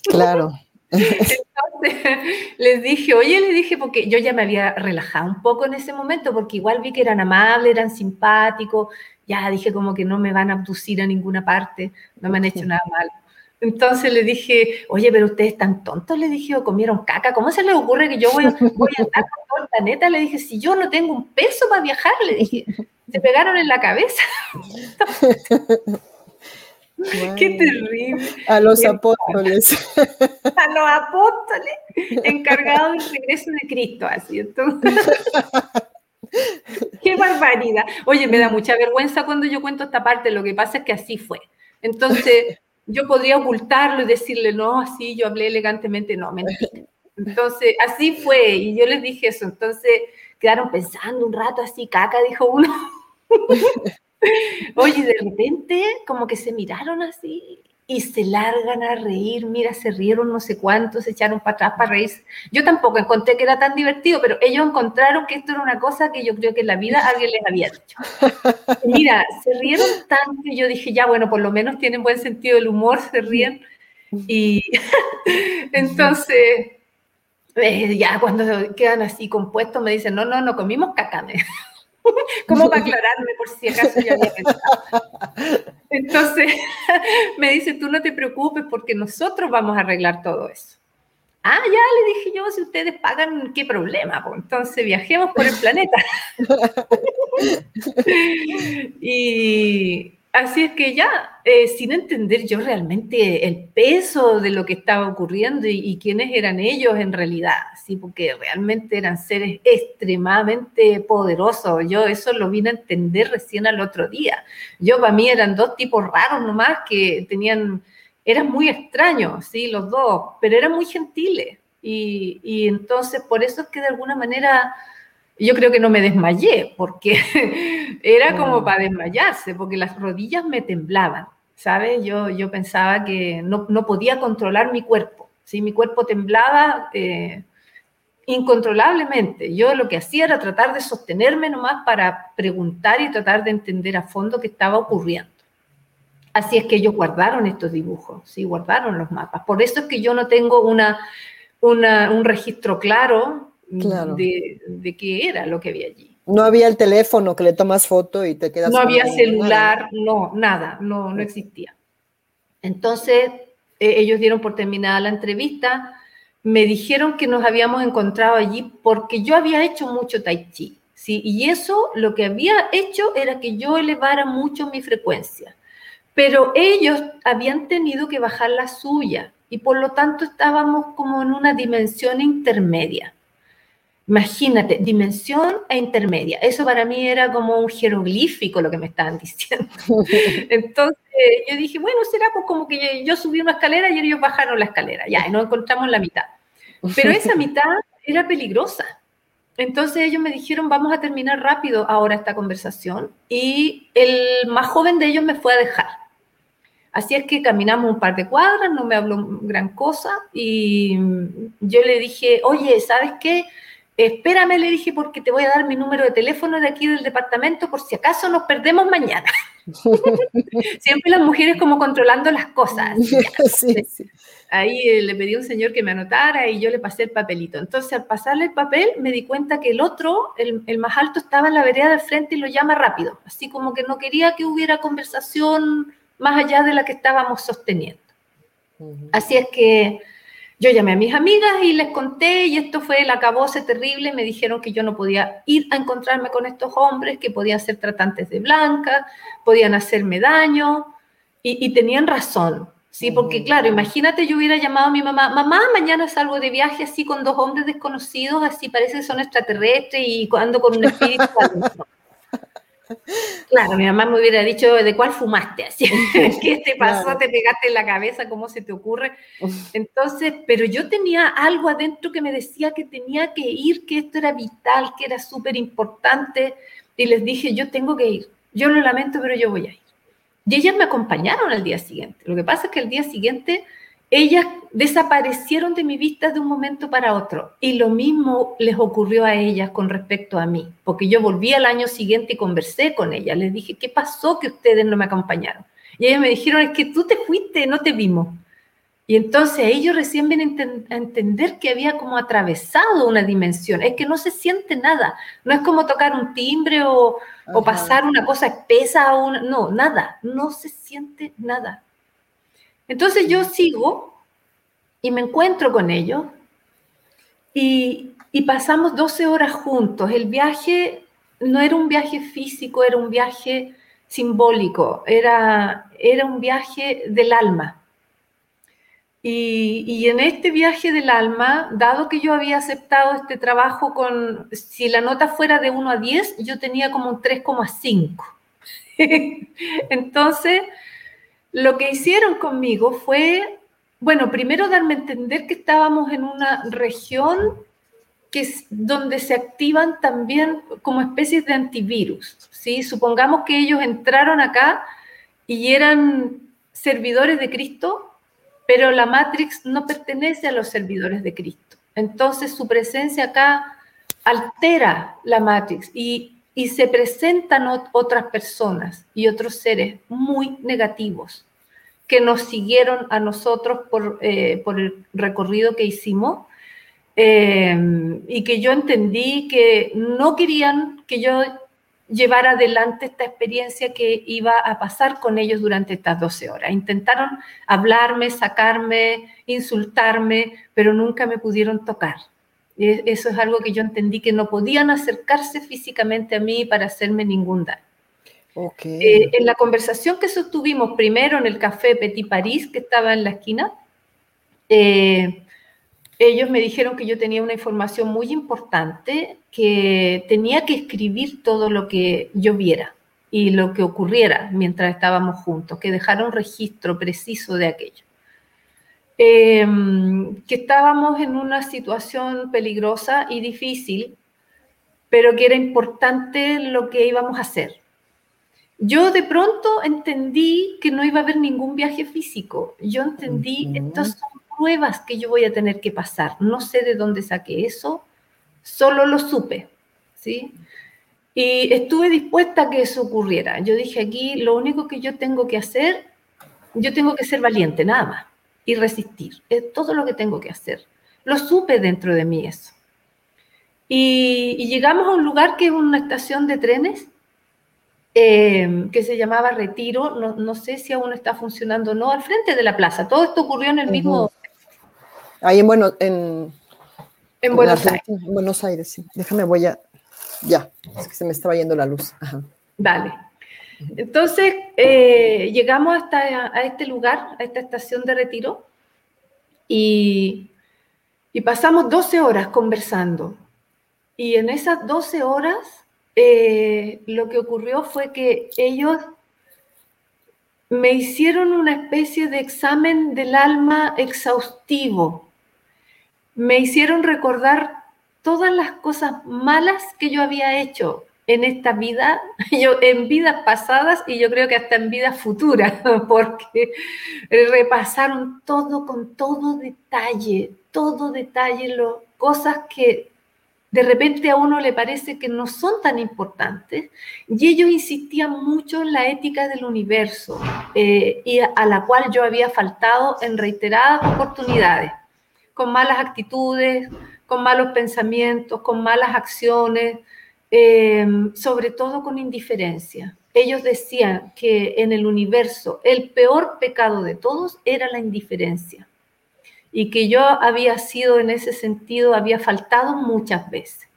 Claro. Entonces les dije, oye, le dije, porque yo ya me había relajado un poco en ese momento, porque igual vi que eran amables, eran simpáticos, ya dije como que no me van a abducir a ninguna parte, no me han hecho nada mal. Entonces le dije, oye, pero ustedes están tontos, le dije, o comieron caca, ¿cómo se les ocurre que yo voy, voy a andar por todo el planeta? Le dije, si yo no tengo un peso para viajar, le dije, se pegaron en la cabeza. Qué terrible. A los apóstoles. A los apóstoles encargados del regreso de Cristo, así. Entonces, Qué barbaridad. Oye, me da mucha vergüenza cuando yo cuento esta parte, lo que pasa es que así fue. Entonces, yo podría ocultarlo y decirle, no, así yo hablé elegantemente, no, mentira. Entonces, así fue, y yo les dije eso. Entonces, quedaron pensando un rato así, caca, dijo uno. Oye, de repente como que se miraron así y se largan a reír, mira, se rieron no sé cuántos, se echaron para atrás para reírse. Yo tampoco encontré que era tan divertido, pero ellos encontraron que esto era una cosa que yo creo que en la vida alguien les había dicho. mira, se rieron tanto y yo dije, ya, bueno, por lo menos tienen buen sentido del humor, se ríen. Y entonces, eh, ya cuando quedan así compuestos me dicen, no, no, no comimos cacame. ¿Cómo para aclararme por si acaso ya había pensado? Entonces me dice, tú no te preocupes porque nosotros vamos a arreglar todo eso. Ah, ya le dije yo, si ustedes pagan, qué problema. Pues entonces viajemos por el planeta. y así es que ya, eh, sin entender yo realmente el peso de lo que estaba ocurriendo y, quiénes eran ellos en realidad, sí, porque realmente eran seres extremadamente poderosos. Yo eso lo vine a entender recién al otro día. Yo para mí eran dos tipos raros nomás que tenían eran muy extraños, sí, los dos, pero eran muy gentiles. Y, entonces, por eso es que de alguna manera yo creo que no me desmayé, porque era como para desmayarse, porque las rodillas me temblaban, ¿sabes? Yo, yo pensaba que no, no podía controlar mi cuerpo, ¿sí? Mi cuerpo temblaba eh, incontrolablemente. Yo lo que hacía era tratar de sostenerme nomás para preguntar y tratar de entender a fondo qué estaba ocurriendo. Así es que ellos guardaron estos dibujos, sí, guardaron los mapas. Por eso es que yo no tengo una, un registro claro, De, qué era lo que había allí. No había el teléfono que le tomas foto y te quedas. No había celular, no, nada, no, no existía. Entonces, eh, ellos dieron por terminada la entrevista, me dijeron que nos habíamos encontrado allí porque yo había hecho mucho tai chi, ¿sí? Y eso lo que había hecho era que yo elevara mucho mi frecuencia pero ellos habían tenido que bajar la suya y por lo tanto estábamos como en una dimensión intermedia. Imagínate, dimensión e intermedia. Eso para mí era como un jeroglífico lo que me estaban diciendo. Entonces yo dije, bueno, será pues como que yo subí una escalera y ellos bajaron la escalera. Ya, y nos encontramos en la mitad. Pero esa mitad era peligrosa. Entonces ellos me dijeron, vamos a terminar rápido ahora esta conversación. Y el más joven de ellos me fue a dejar. Así es que caminamos un par de cuadras, no me habló gran cosa y yo le dije, oye, ¿sabes qué? Espérame, le dije, porque te voy a dar mi número de teléfono de aquí del departamento por si acaso nos perdemos mañana. Siempre las mujeres como controlando las cosas. Ahí eh, le pedí a un señor que me anotara y yo le pasé el papelito. Entonces, al pasarle el papel, me di cuenta que el otro, el, el más alto, estaba en la vereda del frente y lo llama rápido. Así como que no quería que hubiera conversación más allá de la que estábamos sosteniendo. Así es que yo llamé a mis amigas y les conté y esto fue el acabose terrible. Me dijeron que yo no podía ir a encontrarme con estos hombres, que podían ser tratantes de blanca, podían hacerme daño y, tenían razón. Sí, porque claro, imagínate yo hubiera llamado a mi mamá, mamá, mañana salgo de viaje así con dos hombres desconocidos, así parece que son extraterrestres y ando con un espíritu. Claro, mi mamá me hubiera dicho, ¿de cuál fumaste? Así, ¿Qué te pasó? ¿Te pegaste en la cabeza? ¿Cómo se te ocurre? Entonces, pero yo tenía algo adentro que me decía que tenía que ir, que esto era vital, que era súper importante. Y les dije, yo tengo que ir. Yo lo lamento, pero yo voy a ir. Y ellas me acompañaron al día siguiente. Lo que pasa es que el día siguiente ellas desaparecieron de mi vista de un momento para otro. Y lo mismo les ocurrió a ellas con respecto a mí, porque yo volví al año siguiente y conversé con ellas. Les dije, ¿qué pasó que ustedes no me acompañaron? Y ellas me dijeron, es que tú te fuiste, no te vimos. Y entonces ellos recién vienen a entender que había como atravesado una dimensión. Es que no se siente nada. No es como tocar un timbre o, o pasar una cosa espesa. O una, no, nada. No se siente nada. Entonces yo sigo y me encuentro con ellos y, pasamos 12 horas juntos. El viaje no era un viaje físico, era un viaje simbólico, era, era un viaje del alma. Y, y, en este viaje del alma, dado que yo había aceptado este trabajo con, si la nota fuera de 1 a 10, yo tenía como un 3,5. Entonces, lo que hicieron conmigo fue, bueno, primero darme a entender que estábamos en una región que es donde se activan también como especies de antivirus. ¿sí? Supongamos que ellos entraron acá y eran servidores de Cristo, pero la Matrix no pertenece a los servidores de Cristo. Entonces su presencia acá altera la Matrix y y se presentan otras personas y otros seres muy negativos que nos siguieron a nosotros por, eh, el recorrido que hicimos eh, y que yo entendí que no querían que yo llevar adelante esta experiencia que iba a pasar con ellos durante estas 12 horas. Intentaron hablarme, sacarme, insultarme, pero nunca me pudieron tocar. Eso es algo que yo entendí que no podían acercarse físicamente a mí para hacerme ningún daño. Eh, en la conversación que sostuvimos primero en el café Petit Paris, que estaba en la esquina, eh, ellos me dijeron que yo tenía una información muy importante, que tenía que escribir todo lo que yo viera y lo que ocurriera mientras estábamos juntos, que dejara un registro preciso de aquello. Em, que estábamos en una situación peligrosa y difícil, pero que era importante lo que íbamos a hacer. Yo de pronto entendí que no iba a haber ningún viaje físico. Yo entendí, estas son pruebas que yo voy a tener que pasar. No sé de dónde saqué eso, solo lo supe, ¿sí? Y estuve dispuesta a que eso ocurriera. Yo dije aquí, lo único que yo tengo que hacer, yo tengo que ser valiente, nada más, y resistir. Es todo lo que tengo que hacer. Lo supe dentro de mí eso. Y, y llegamos a un lugar que es una estación de trenes eh, que se llamaba Retiro, no, sé si aún está funcionando o no, al frente de la plaza. Todo esto ocurrió en el mismo... Ahí en, bueno, en, en, Buenos Aires. En Buenos Aires, sí. Déjame, voy a... Ya, es que se me estaba yendo la luz. Vale. Entonces, eh, llegamos hasta a este lugar, a esta estación de retiro, y, pasamos 12 horas conversando. Y en esas 12 horas eh, lo que ocurrió fue que ellos me hicieron una especie de examen del alma exhaustivo. Me hicieron recordar todas las cosas malas que yo había hecho en esta vida, yo en vidas pasadas y yo creo que hasta en vidas futuras, porque repasaron todo con todo detalle, todo detalle, lo, cosas que de repente a uno le parece que no son tan importantes, y ellos insistían mucho en la ética del universo, eh, y a, la cual yo había faltado en reiteradas oportunidades, con malas actitudes, con malos pensamientos, con malas acciones, eh, sobre todo con indiferencia. Ellos decían que en el universo el peor pecado de todos era la indiferencia y que yo había sido en ese sentido, había faltado muchas veces.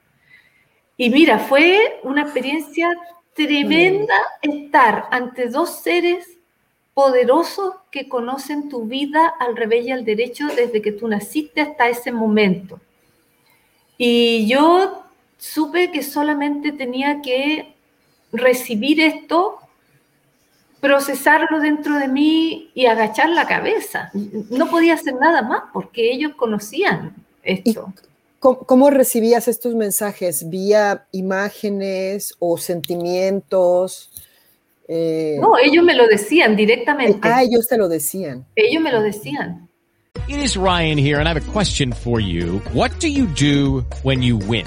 Y mira, fue una experiencia tremenda estar ante dos seres poderosos que conocen tu vida al revés y al derecho desde que tú naciste hasta ese momento. Y yo supe que solamente tenía que recibir esto procesarlo dentro de mí y agachar la cabeza. No podía hacer nada más porque ellos conocían esto. Cómo, recibías estos mensajes? ¿Vía imágenes o sentimientos? Eh, no, ellos me lo decían directamente. Ah, ellos te lo decían. Ellos me lo decían. It is Ryan here and I have a question for you. What do you do when you win?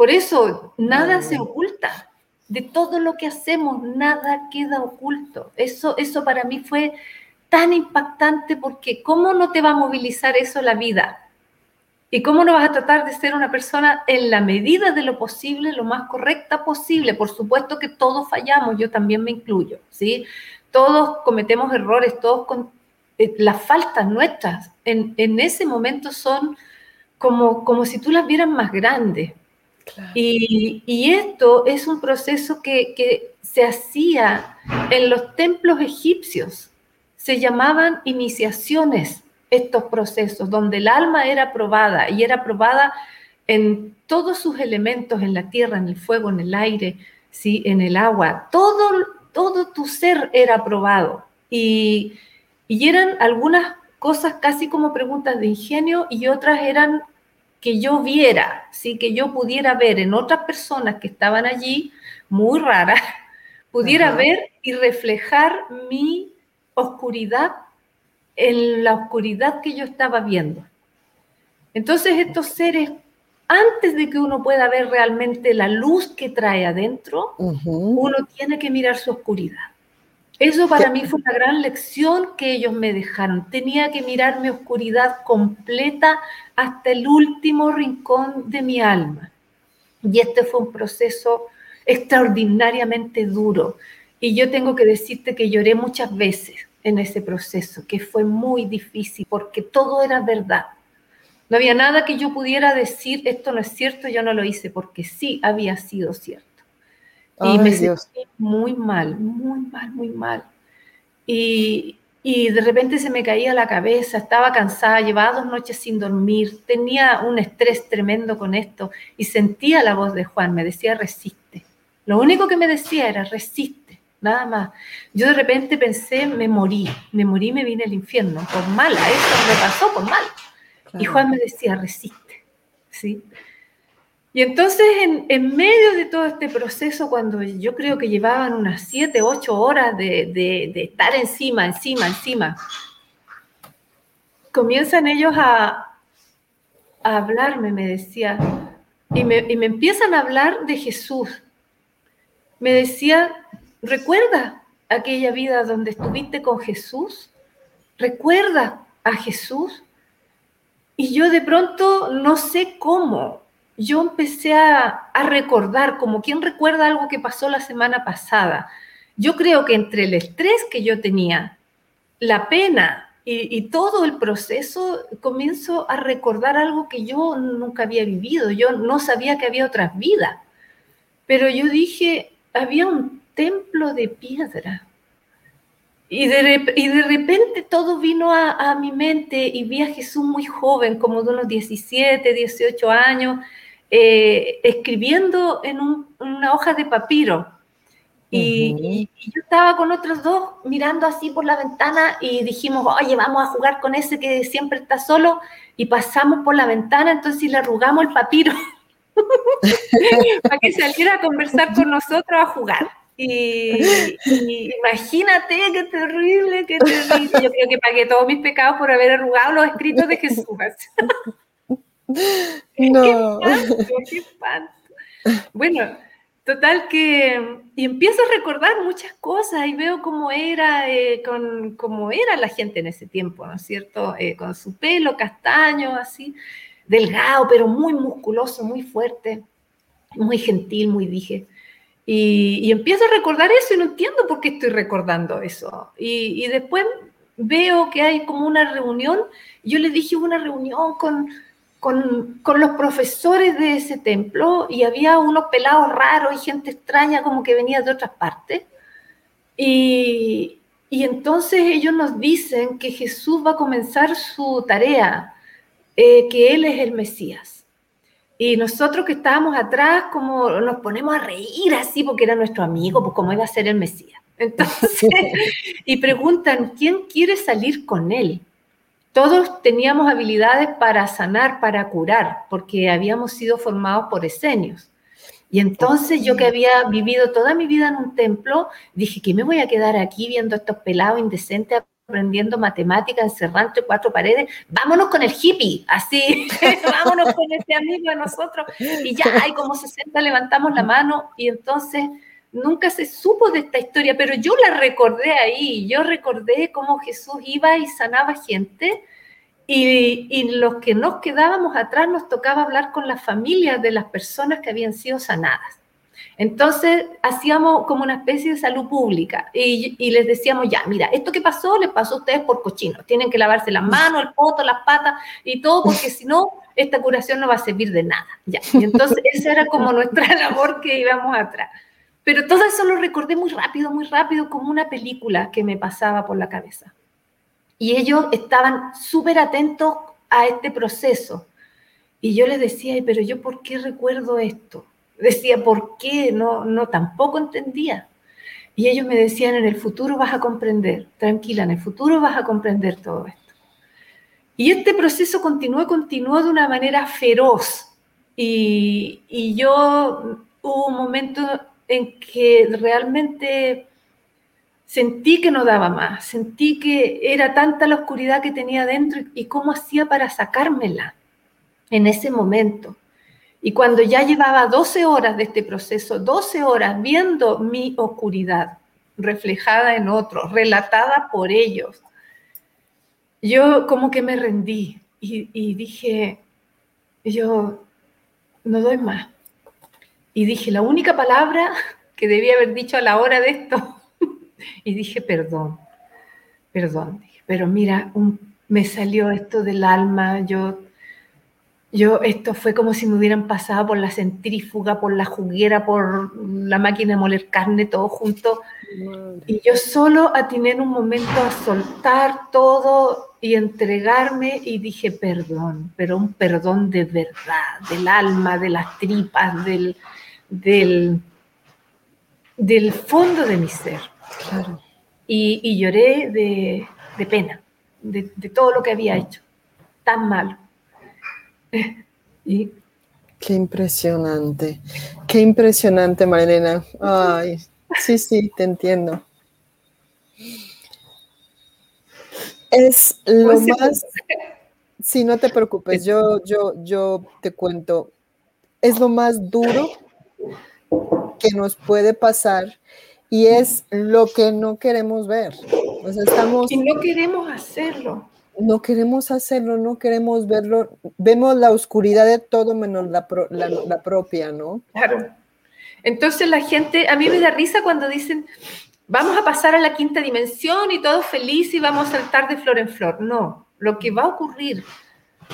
Por eso, nada se oculta. De todo lo que hacemos, nada queda oculto. Eso, eso para mí fue tan impactante porque ¿cómo no te va a movilizar eso la vida? ¿Y cómo no vas a tratar de ser una persona en la medida de lo posible, lo más correcta posible? Por supuesto que todos fallamos, yo también me incluyo, ¿sí? Todos cometemos errores, todos con, eh, las faltas nuestras en, en, ese momento son como, como si tú las vieras más grandes, y, esto es un proceso que, se hacía en los templos egipcios. Se llamaban iniciaciones estos procesos, donde el alma era probada y era probada en todos sus elementos, en la tierra, en el fuego, en el aire, ¿sí? en el agua. Todo, todo tu ser era probado. Y, y eran algunas cosas casi como preguntas de ingenio y otras eran que yo viera, ¿sí? que yo pudiera ver en otras personas que estaban allí, muy raras, pudiera ver y reflejar mi oscuridad en la oscuridad que yo estaba viendo. Entonces estos seres, antes de que uno pueda ver realmente la luz que trae adentro, uno tiene que mirar su oscuridad. Eso para mí fue una gran lección que ellos me dejaron. Tenía que mirar mi oscuridad completa hasta el último rincón de mi alma. Y este fue un proceso extraordinariamente duro. Y yo tengo que decirte que lloré muchas veces en ese proceso, que fue muy difícil porque todo era verdad. No había nada que yo pudiera decir, esto no es cierto, yo no lo hice, porque sí había sido cierto. Y me sentí muy mal, muy mal, muy mal. Y, y de repente se me caía la cabeza, estaba cansada, llevaba dos noches sin dormir, tenía un estrés tremendo con esto y sentía la voz de Juan, me decía resiste. Lo único que me decía era resiste nada más. Yo de repente pensé, me morí, me morí, me vine al infierno, por mala, eso me pasó por mal. Y Juan me decía, resiste, ¿sí? Y entonces, en, medio de todo este proceso, cuando yo creo que llevaban unas siete, ocho horas de, estar encima, encima, encima, comienzan ellos a, a hablarme, me decía, y me, y me empiezan a hablar de Jesús. Me decía, Recuerda aquella vida donde estuviste con Jesús. Recuerda a Jesús. Y yo de pronto no sé cómo. Yo empecé a, recordar, como quien recuerda algo que pasó la semana pasada. Yo creo que entre el estrés que yo tenía, la pena y, y, todo el proceso, comienzo a recordar algo que yo nunca había vivido. Yo no sabía que había otras vidas. Pero yo dije, había un templo de piedra. Y de, y de repente todo vino a, mi mente y vi a Jesús muy joven, como de unos 17, 18 años, eh, escribiendo en una hoja de papiro. Y, yo estaba con otros dos mirando así por la ventana y dijimos, oye, vamos a jugar con ese que siempre está solo. Y pasamos por la ventana, entonces le arrugamos el papiro para que saliera a conversar con nosotros a jugar. Y, imagínate qué terrible, qué terrible. Yo creo que pagué todos mis pecados por haber arrugado los escritos de Jesús. No. Qué espanto, Bueno, total que. Y empiezo a recordar muchas cosas y veo cómo era, eh, con, cómo era la gente en ese tiempo, ¿no es cierto? Eh, con su pelo castaño, así, delgado, pero muy musculoso, muy fuerte, muy gentil, muy dije. Y, empiezo a recordar eso y no entiendo por qué estoy recordando eso. Y, después veo que hay como una reunión. Yo le dije una reunión con, con, con, los profesores de ese templo y había unos pelados raros y gente extraña como que venía de otras partes. Y, y entonces ellos nos dicen que Jesús va a comenzar su tarea, eh, que Él es el Mesías. Y nosotros que estábamos atrás, como nos ponemos a reír así, porque era nuestro amigo, pues como iba a ser el Mesías. Entonces, y preguntan, ¿quién quiere salir con él? Todos teníamos habilidades para sanar, para curar, porque habíamos sido formados por esenios. Y entonces yo que había vivido toda mi vida en un templo, dije que me voy a quedar aquí viendo estos pelados indecentes aprendiendo matemáticas encerrado entre cuatro paredes, vámonos con el hippie, así, vámonos con ese amigo de nosotros. Y ya hay como 60, levantamos la mano y entonces nunca se supo de esta historia, pero yo la recordé ahí, yo recordé cómo Jesús iba y sanaba gente. Y, y los que nos quedábamos atrás nos tocaba hablar con las familias de las personas que habían sido sanadas. Entonces hacíamos como una especie de salud pública y, les decíamos, ya, mira, esto que pasó les pasó a ustedes por cochinos, tienen que lavarse las manos, el poto, las patas y todo, porque si no, esta curación no va a servir de nada. Ya. Entonces esa era como nuestra labor que íbamos atrás. Pero todo eso lo recordé muy rápido, muy rápido, como una película que me pasaba por la cabeza. Y ellos estaban súper atentos a este proceso. Y yo les decía, pero yo por qué recuerdo esto? Decía, ¿por qué? No, no, tampoco entendía. Y ellos me decían, en el futuro vas a comprender, tranquila, en el futuro vas a comprender todo esto. Y este proceso continuó, continuó de una manera feroz. Y, y yo hubo un momento en que realmente sentí que no daba más, sentí que era tanta la oscuridad que tenía dentro y cómo hacía para sacármela en ese momento. Y cuando ya llevaba 12 horas de este proceso, 12 horas viendo mi oscuridad reflejada en otros, relatada por ellos, yo como que me rendí y, y dije, yo no doy más. Y dije, la única palabra que debía haber dicho a la hora de esto, y dije, perdón, perdón, pero mira, me salió esto del alma, yo yo, esto fue como si me hubieran pasado por la centrífuga, por la juguera, por la máquina de moler carne, todo junto. Y yo solo atiné en un momento a soltar todo y entregarme y dije perdón, pero un perdón de verdad, del alma, de las tripas, del, del, del fondo de mi ser. Y, lloré de, pena, de, de todo lo que había hecho, tan malo. y Qué impresionante, qué impresionante, Marilena. Ay, sí, sí, te entiendo. Es lo pues más, sí, no te preocupes, yo, yo, yo te cuento, es lo más duro que nos puede pasar y es lo que no queremos ver. estamos... Y no queremos hacerlo no queremos hacerlo, no queremos verlo, vemos la oscuridad de todo menos la, la, propia, ¿no? Claro. Entonces la gente, a mí me da risa cuando dicen, vamos a pasar a la quinta dimensión y todo feliz y vamos a saltar de flor en flor. No, lo que va a ocurrir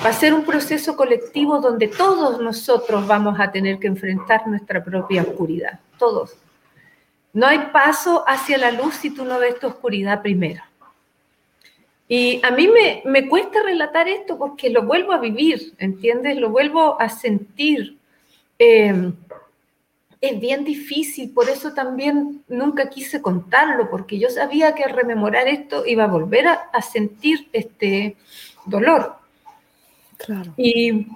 va a ser un proceso colectivo donde todos nosotros vamos a tener que enfrentar nuestra propia oscuridad, todos. No hay paso hacia la luz si tú no ves tu oscuridad primero. Y a mí me, me, cuesta relatar esto porque lo vuelvo a vivir, ¿entiendes? Lo vuelvo a sentir. Eh, es bien difícil, por eso también nunca quise contarlo, porque yo sabía que al rememorar esto iba a volver a, sentir este dolor. Y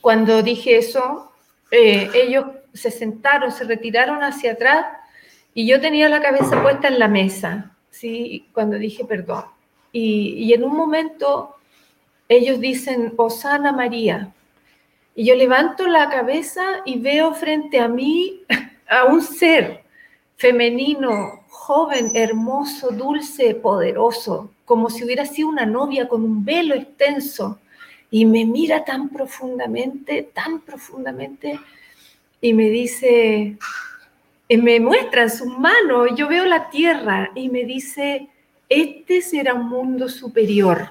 cuando dije eso, eh, ellos se sentaron, se retiraron hacia atrás y yo tenía la cabeza puesta en la mesa ¿sí? cuando dije perdón. Y, en un momento ellos dicen, Osana María. Y yo levanto la cabeza y veo frente a mí a un ser femenino, joven, hermoso, dulce, poderoso, como si hubiera sido una novia con un velo extenso. Y me mira tan profundamente, tan profundamente, y me dice, me muestra sus manos, yo veo la tierra y me dice, este será un mundo superior.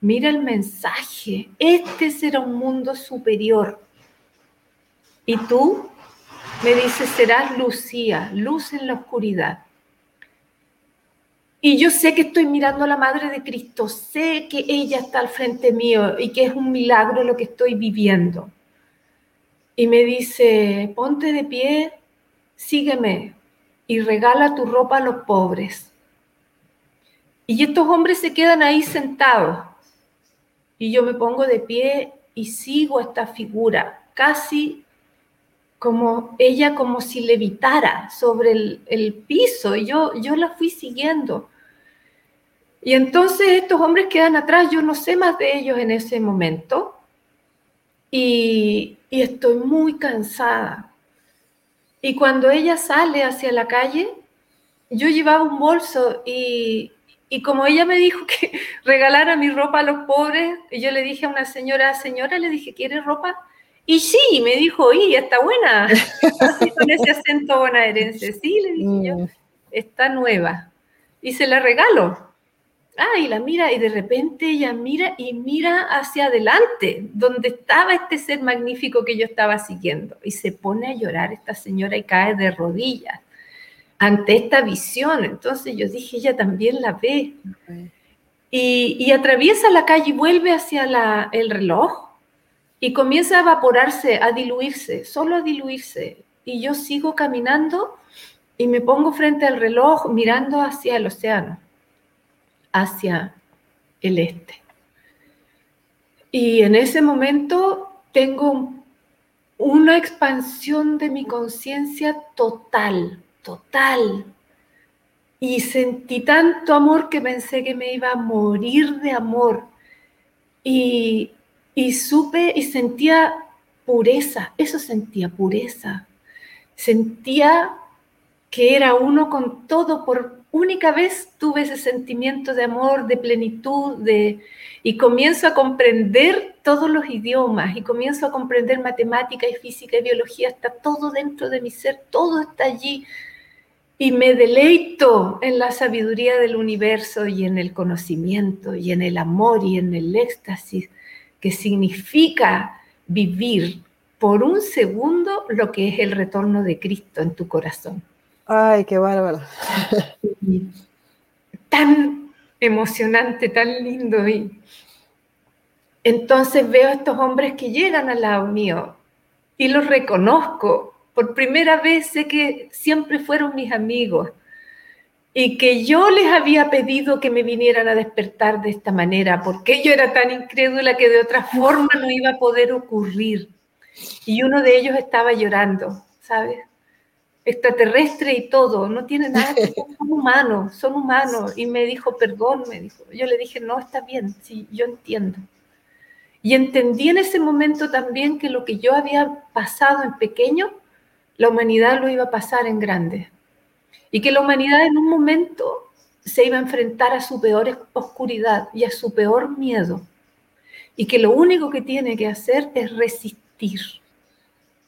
Mira el mensaje, este será un mundo superior. Y tú me dices, serás Lucía, luz en la oscuridad. Y yo sé que estoy mirando a la Madre de Cristo, sé que ella está al frente mío y que es un milagro lo que estoy viviendo. Y me dice, ponte de pie sígueme y regala tu ropa a los pobres. Y estos hombres se quedan ahí sentados. Y yo me pongo de pie y sigo a esta figura, casi como ella como si levitara sobre el, piso. Y yo, yo la fui siguiendo. Y entonces estos hombres quedan atrás, yo no sé más de ellos en ese momento. y estoy muy cansada, y cuando ella sale hacia la calle, yo llevaba un bolso y, como ella me dijo que regalara mi ropa a los pobres, yo le dije a una señora, señora, le dije, ¿quiere ropa? Y sí, me dijo, y está buena, con ese acento bonaerense. Sí, le dije yo, mm. está nueva. Y se la regalo. Ah, y la mira y de repente ella mira y mira hacia adelante, donde estaba este ser magnífico que yo estaba siguiendo. Y se pone a llorar esta señora y cae de rodillas ante esta visión. Entonces yo dije, ella también la ve. Y, atraviesa la calle y vuelve hacia la, el reloj y comienza a evaporarse, a diluirse, solo a diluirse. Y yo sigo caminando y me pongo frente al reloj mirando hacia el océano hacia el este. Y en ese momento tengo una expansión de mi conciencia total, total. Y sentí tanto amor que pensé que me iba a morir de amor. Y, y supe y sentía pureza, eso sentía pureza. Sentía que era uno con todo por única vez tuve ese sentimiento de amor, de plenitud, de, y comienzo a comprender todos los idiomas y comienzo a comprender matemática y física y biología, está todo dentro de mi ser, todo está allí. Y me deleito en la sabiduría del universo y en el conocimiento y en el amor y en el éxtasis que significa vivir por un segundo lo que es el retorno de Cristo en tu corazón. Ay, qué bárbaro. Tan emocionante, tan lindo. Y entonces veo a estos hombres que llegan al lado mío y los reconozco. Por primera vez sé que siempre fueron mis amigos y que yo les había pedido que me vinieran a despertar de esta manera, porque yo era tan incrédula que de otra forma no iba a poder ocurrir. Y uno de ellos estaba llorando, ¿sabes? Extraterrestre y todo, no tiene nada que ver, son humanos, son humanos. Y me dijo, perdón, me dijo. Yo le dije, no, está bien, sí, yo entiendo. Y entendí en ese momento también que lo que yo había pasado en pequeño, la humanidad lo iba a pasar en grande. Y que la humanidad en un momento se iba a enfrentar a su peor oscuridad y a su peor miedo. Y que lo único que tiene que hacer es resistir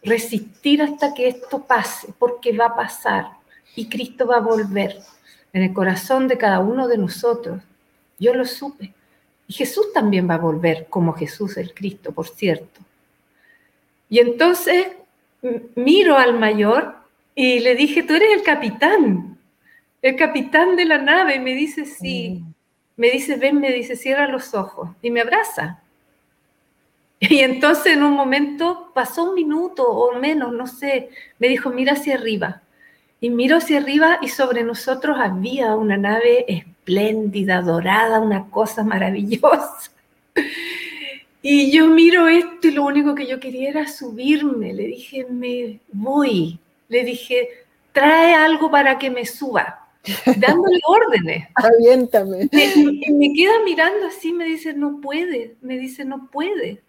resistir hasta que esto pase, porque va a pasar y Cristo va a volver en el corazón de cada uno de nosotros. Yo lo supe. Y Jesús también va a volver como Jesús el Cristo, por cierto. Y entonces miro al mayor y le dije, tú eres el capitán, el capitán de la nave. Y me dice, sí. Mm. Me dice, ven, me dice, cierra los ojos. Y me abraza. Y entonces en un momento pasó un minuto o menos, no sé, me dijo, mira hacia arriba. Y miro hacia arriba y sobre nosotros había una nave espléndida, dorada, una cosa maravillosa. Y yo miro esto y lo único que yo quería era subirme. Le dije, me voy. Le dije, trae algo para que me suba, dándole órdenes. Aviéntame. Y me queda mirando así, me dice, no puede. Me dice, no puede.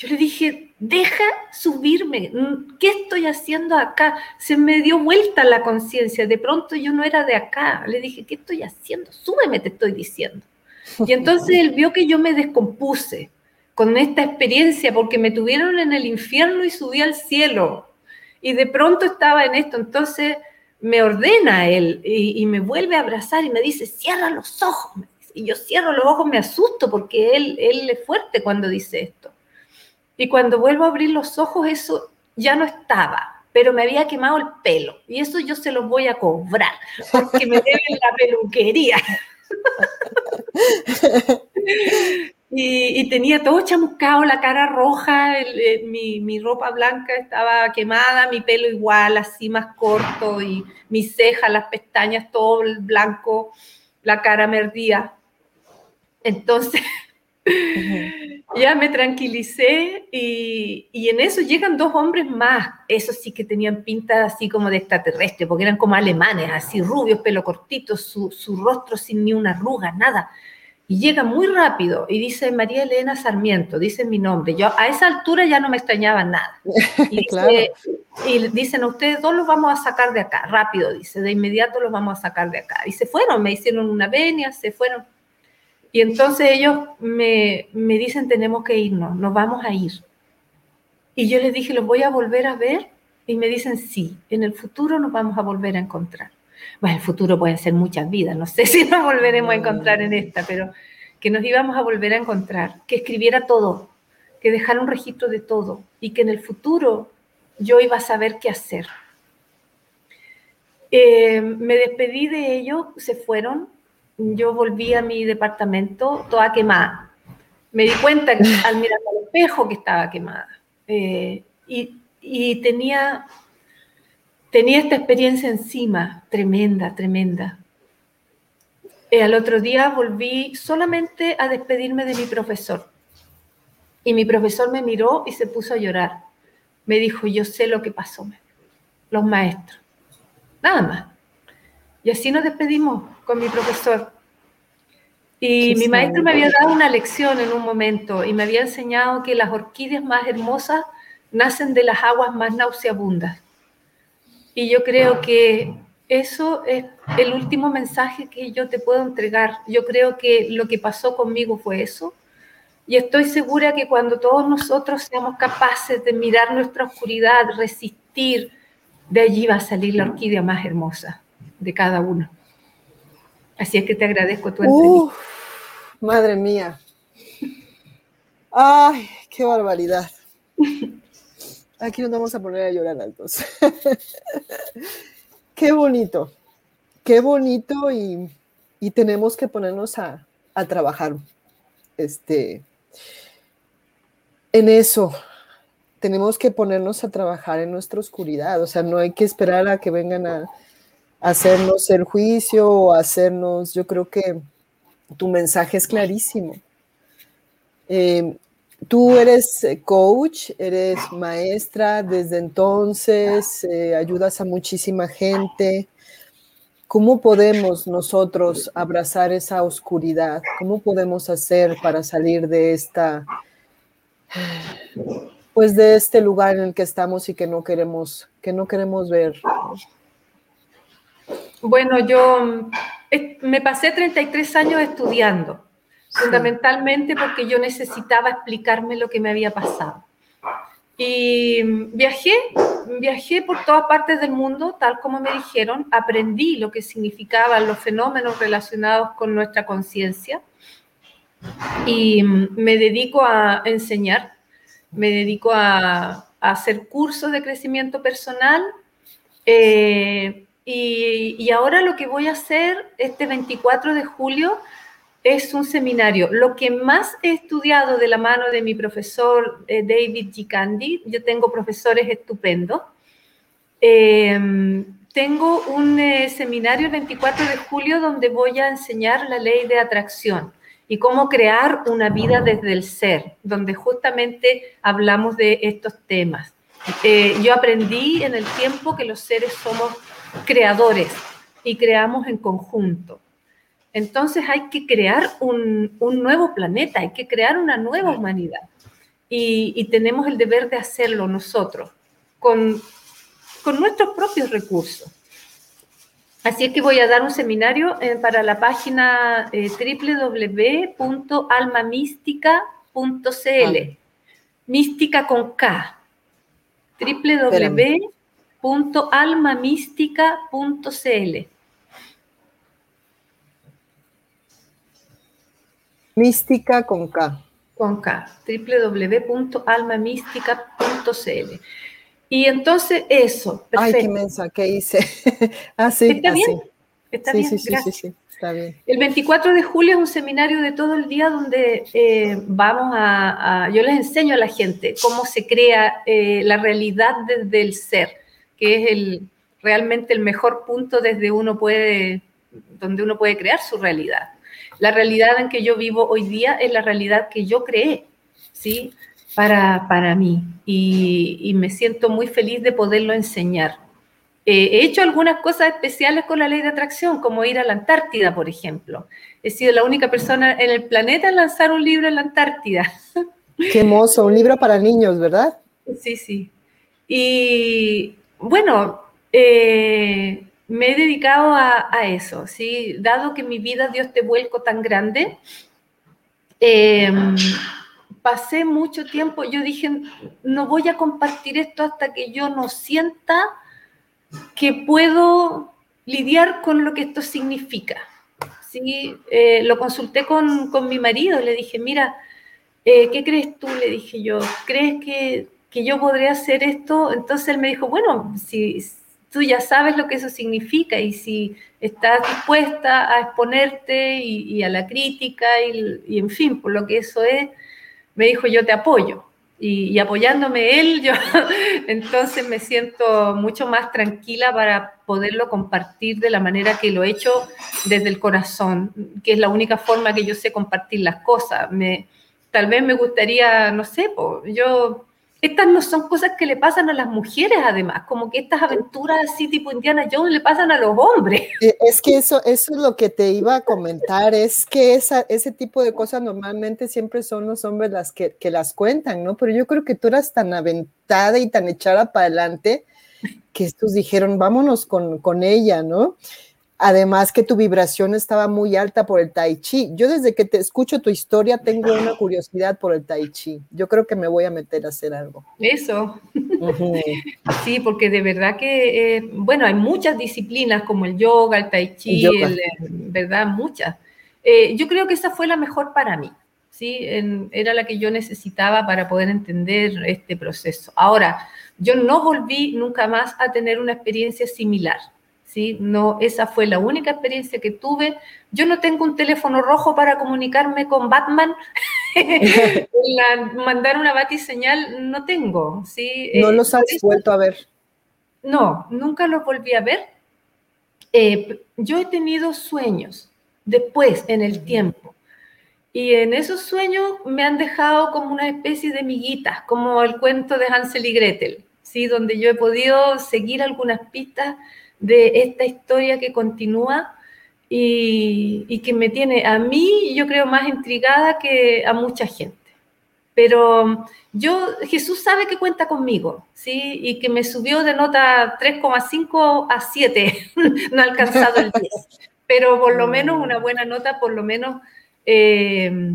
Yo le dije, deja subirme, ¿qué estoy haciendo acá? Se me dio vuelta la conciencia, de pronto yo no era de acá. Le dije, ¿qué estoy haciendo? Súbeme, te estoy diciendo. Y entonces él vio que yo me descompuse con esta experiencia porque me tuvieron en el infierno y subí al cielo. Y de pronto estaba en esto. Entonces me ordena él y, me vuelve a abrazar y me dice, cierra los ojos. Y yo cierro los ojos, me asusto porque él, él es fuerte cuando dice esto. Y cuando vuelvo a abrir los ojos, eso ya no estaba, pero me había quemado el pelo. Y eso yo se los voy a cobrar, porque me deben la peluquería. y, tenía todo chamuscado, la cara roja, eh, mi, mi, ropa blanca estaba quemada, mi pelo igual, así más corto, y mis cejas, las pestañas, todo blanco, la cara merdía. Entonces, ya me tranquilicé y, en eso llegan dos hombres más. Esos sí que tenían pinta así como de extraterrestre, porque eran como alemanes, así rubios, pelo cortito, su, rostro sin ni una arruga, nada. Y llega muy rápido y dice María Elena Sarmiento, dice mi nombre. Yo a esa altura ya no me extrañaba nada. Y, y dicen, ustedes dos los vamos a sacar de acá, rápido, dice, de inmediato los vamos a sacar de acá. Y se fueron, me hicieron una venia, se fueron. Y entonces ellos me, me dicen, tenemos que irnos, nos vamos a ir. Y yo les dije, ¿los voy a volver a ver? Y me dicen, sí, en el futuro nos vamos a volver a encontrar. bueno, el futuro pueden ser muchas vidas, no sé si nos volveremos a encontrar en esta, pero que nos íbamos a volver a encontrar, que escribiera todo, que dejara un registro de todo y que en el futuro yo iba a saber qué hacer. Eh, me despedí de ellos, se fueron, yo volví a mi departamento toda quemada. Me di cuenta al mirar al espejo que estaba quemada. Eh, y, y tenía, tenía esta experiencia encima, tremenda, tremenda. Eh, al otro día volví solamente a despedirme de mi profesor. Y mi profesor me miró y se puso a llorar. Me dijo, yo sé lo que pasó, los maestros. Nada más. Y así nos despedimos con mi profesor. Y mi maestro me había dado una lección en un momento y me había enseñado que las orquídeas más hermosas nacen de las aguas más nauseabundas. Y yo creo que eso es el último mensaje que yo te puedo entregar. Yo creo que lo que pasó conmigo fue eso. Y estoy segura que cuando todos nosotros seamos capaces de mirar nuestra oscuridad, resistir, de allí va a salir la orquídea más hermosa de cada uno. Así es que te agradezco tu entrevista. madre mía. Ay, qué barbaridad. Aquí nos vamos a poner a llorar altos. qué bonito, qué bonito y, tenemos que ponernos a, trabajar este, en eso. Tenemos que ponernos a trabajar en nuestra oscuridad, o sea, no hay que esperar a que vengan a, hacernos el juicio o hacernos, yo creo que tu mensaje es clarísimo. Eh, Tú eres eh, coach, eres maestra desde entonces, eh, ayudas a muchísima gente. ¿Cómo podemos nosotros abrazar esa oscuridad? ¿Cómo podemos hacer para salir de esta, pues de este lugar en el que estamos y que no queremos, que no queremos ver? Bueno, yo me pasé 33 años estudiando fundamentalmente porque yo necesitaba explicarme lo que me había pasado. Y viajé, viajé por todas partes del mundo, tal como me dijeron, aprendí lo que significaban los fenómenos relacionados con nuestra conciencia y me dedico a enseñar, me dedico a, hacer cursos de crecimiento personal eh, y, ahora lo que voy a hacer este 24 de julio es un seminario. Lo que más he estudiado de la mano de mi profesor eh, David Gicandi, yo tengo profesores estupendos, em, tengo un eh, seminario el 24 de julio donde voy a enseñar la ley de atracción y cómo crear una vida desde el ser, donde justamente hablamos de estos temas. Eh, yo aprendí en el tiempo que los seres somos creadores y creamos en conjunto. Entonces hay que crear un, nuevo planeta, hay que crear una nueva humanidad. Y, tenemos el deber de hacerlo nosotros, con, nuestros propios recursos. Así es que voy a dar un seminario eh, para la página eh, www.almamística.cl. Mística con K. www.almamística.cl. Mística con K. Con K, www.almamística.cl. Y entonces eso, perfecto. Ay, qué mensa, ¿qué hice? ah, sí, ¿Está bien? Está bien, sí, sí, sí, está bien. El 24 de julio es un seminario de todo el día donde eh, vamos a, yo les enseño a la gente cómo se crea eh, la realidad desde el ser, que es el, realmente el mejor punto desde uno puede, donde uno puede crear su realidad. La realidad en que yo vivo hoy día es la realidad que yo creé, ¿sí? Para, para mí. Y, me siento muy feliz de poderlo enseñar. Eh, he hecho algunas cosas especiales con la ley de atracción, como ir a la Antártida, por ejemplo. He sido la única persona en el planeta en lanzar un libro en la Antártida. Qué hermoso, un libro para niños, ¿verdad? Sí, sí. Y bueno, eh, me he dedicado a, eso, ¿sí? Dado que mi vida dio este vuelco tan grande, em, pasé mucho tiempo, yo dije, no voy a compartir esto hasta que yo no sienta que puedo lidiar con lo que esto significa. ¿sí? Eh, lo consulté con, con, mi marido, le dije, mira, eh, ¿qué crees tú? Le dije yo, ¿crees que, que, yo podría hacer esto? Entonces él me dijo, bueno, si tú ya sabes lo que eso significa y si estás dispuesta a exponerte y, a la crítica y, y, en fin, por lo que eso es, me dijo, yo te apoyo y, apoyándome él, yo entonces me siento mucho más tranquila para poderlo compartir de la manera que lo he hecho desde el corazón, que es la única forma que yo sé compartir las cosas. Me, tal vez me gustaría, no sé, yo estas no son cosas que le pasan a las mujeres, además, como que estas aventuras así tipo Indiana Jones le pasan a los hombres. Es que eso, eso es lo que te iba a comentar, es que esa, ese tipo de cosas normalmente siempre son los hombres las que, que las cuentan, ¿no? Pero yo creo que tú eras tan aventada y tan echada para adelante que estos dijeron, vámonos con, con ella, ¿no? Además que tu vibración estaba muy alta por el tai chi. Yo desde que te escucho tu historia tengo una curiosidad por el tai chi. Yo creo que me voy a meter a hacer algo. Eso. Sí, porque de verdad que, eh, bueno, hay muchas disciplinas como el yoga, el tai chi, el, eh, ¿verdad? Muchas. Eh, yo creo que esa fue la mejor para mí. ¿sí? era la que yo necesitaba para poder entender este proceso. Ahora, yo no volví nunca más a tener una experiencia similar. ¿Sí? No, esa fue la única experiencia que tuve. Yo no tengo un teléfono rojo para comunicarme con Batman. mandar una batiseñal no tengo, ¿sí? ¿No eh, los has vuelto a ver? No, nunca los volví a ver. Eh, yo he tenido sueños después, en el tiempo. Y en esos sueños me han dejado como una especie de miguitas, como el cuento de Hansel y Gretel, ¿sí? donde yo he podido seguir algunas pistas de esta historia que continúa y, que me tiene a mí, yo creo, más intrigada que a mucha gente. Pero yo, Jesús sabe que cuenta conmigo, ¿sí? Y que me subió de nota 3,5 a 7, no ha alcanzado el 10, pero por lo menos una buena nota, por lo menos... Eh,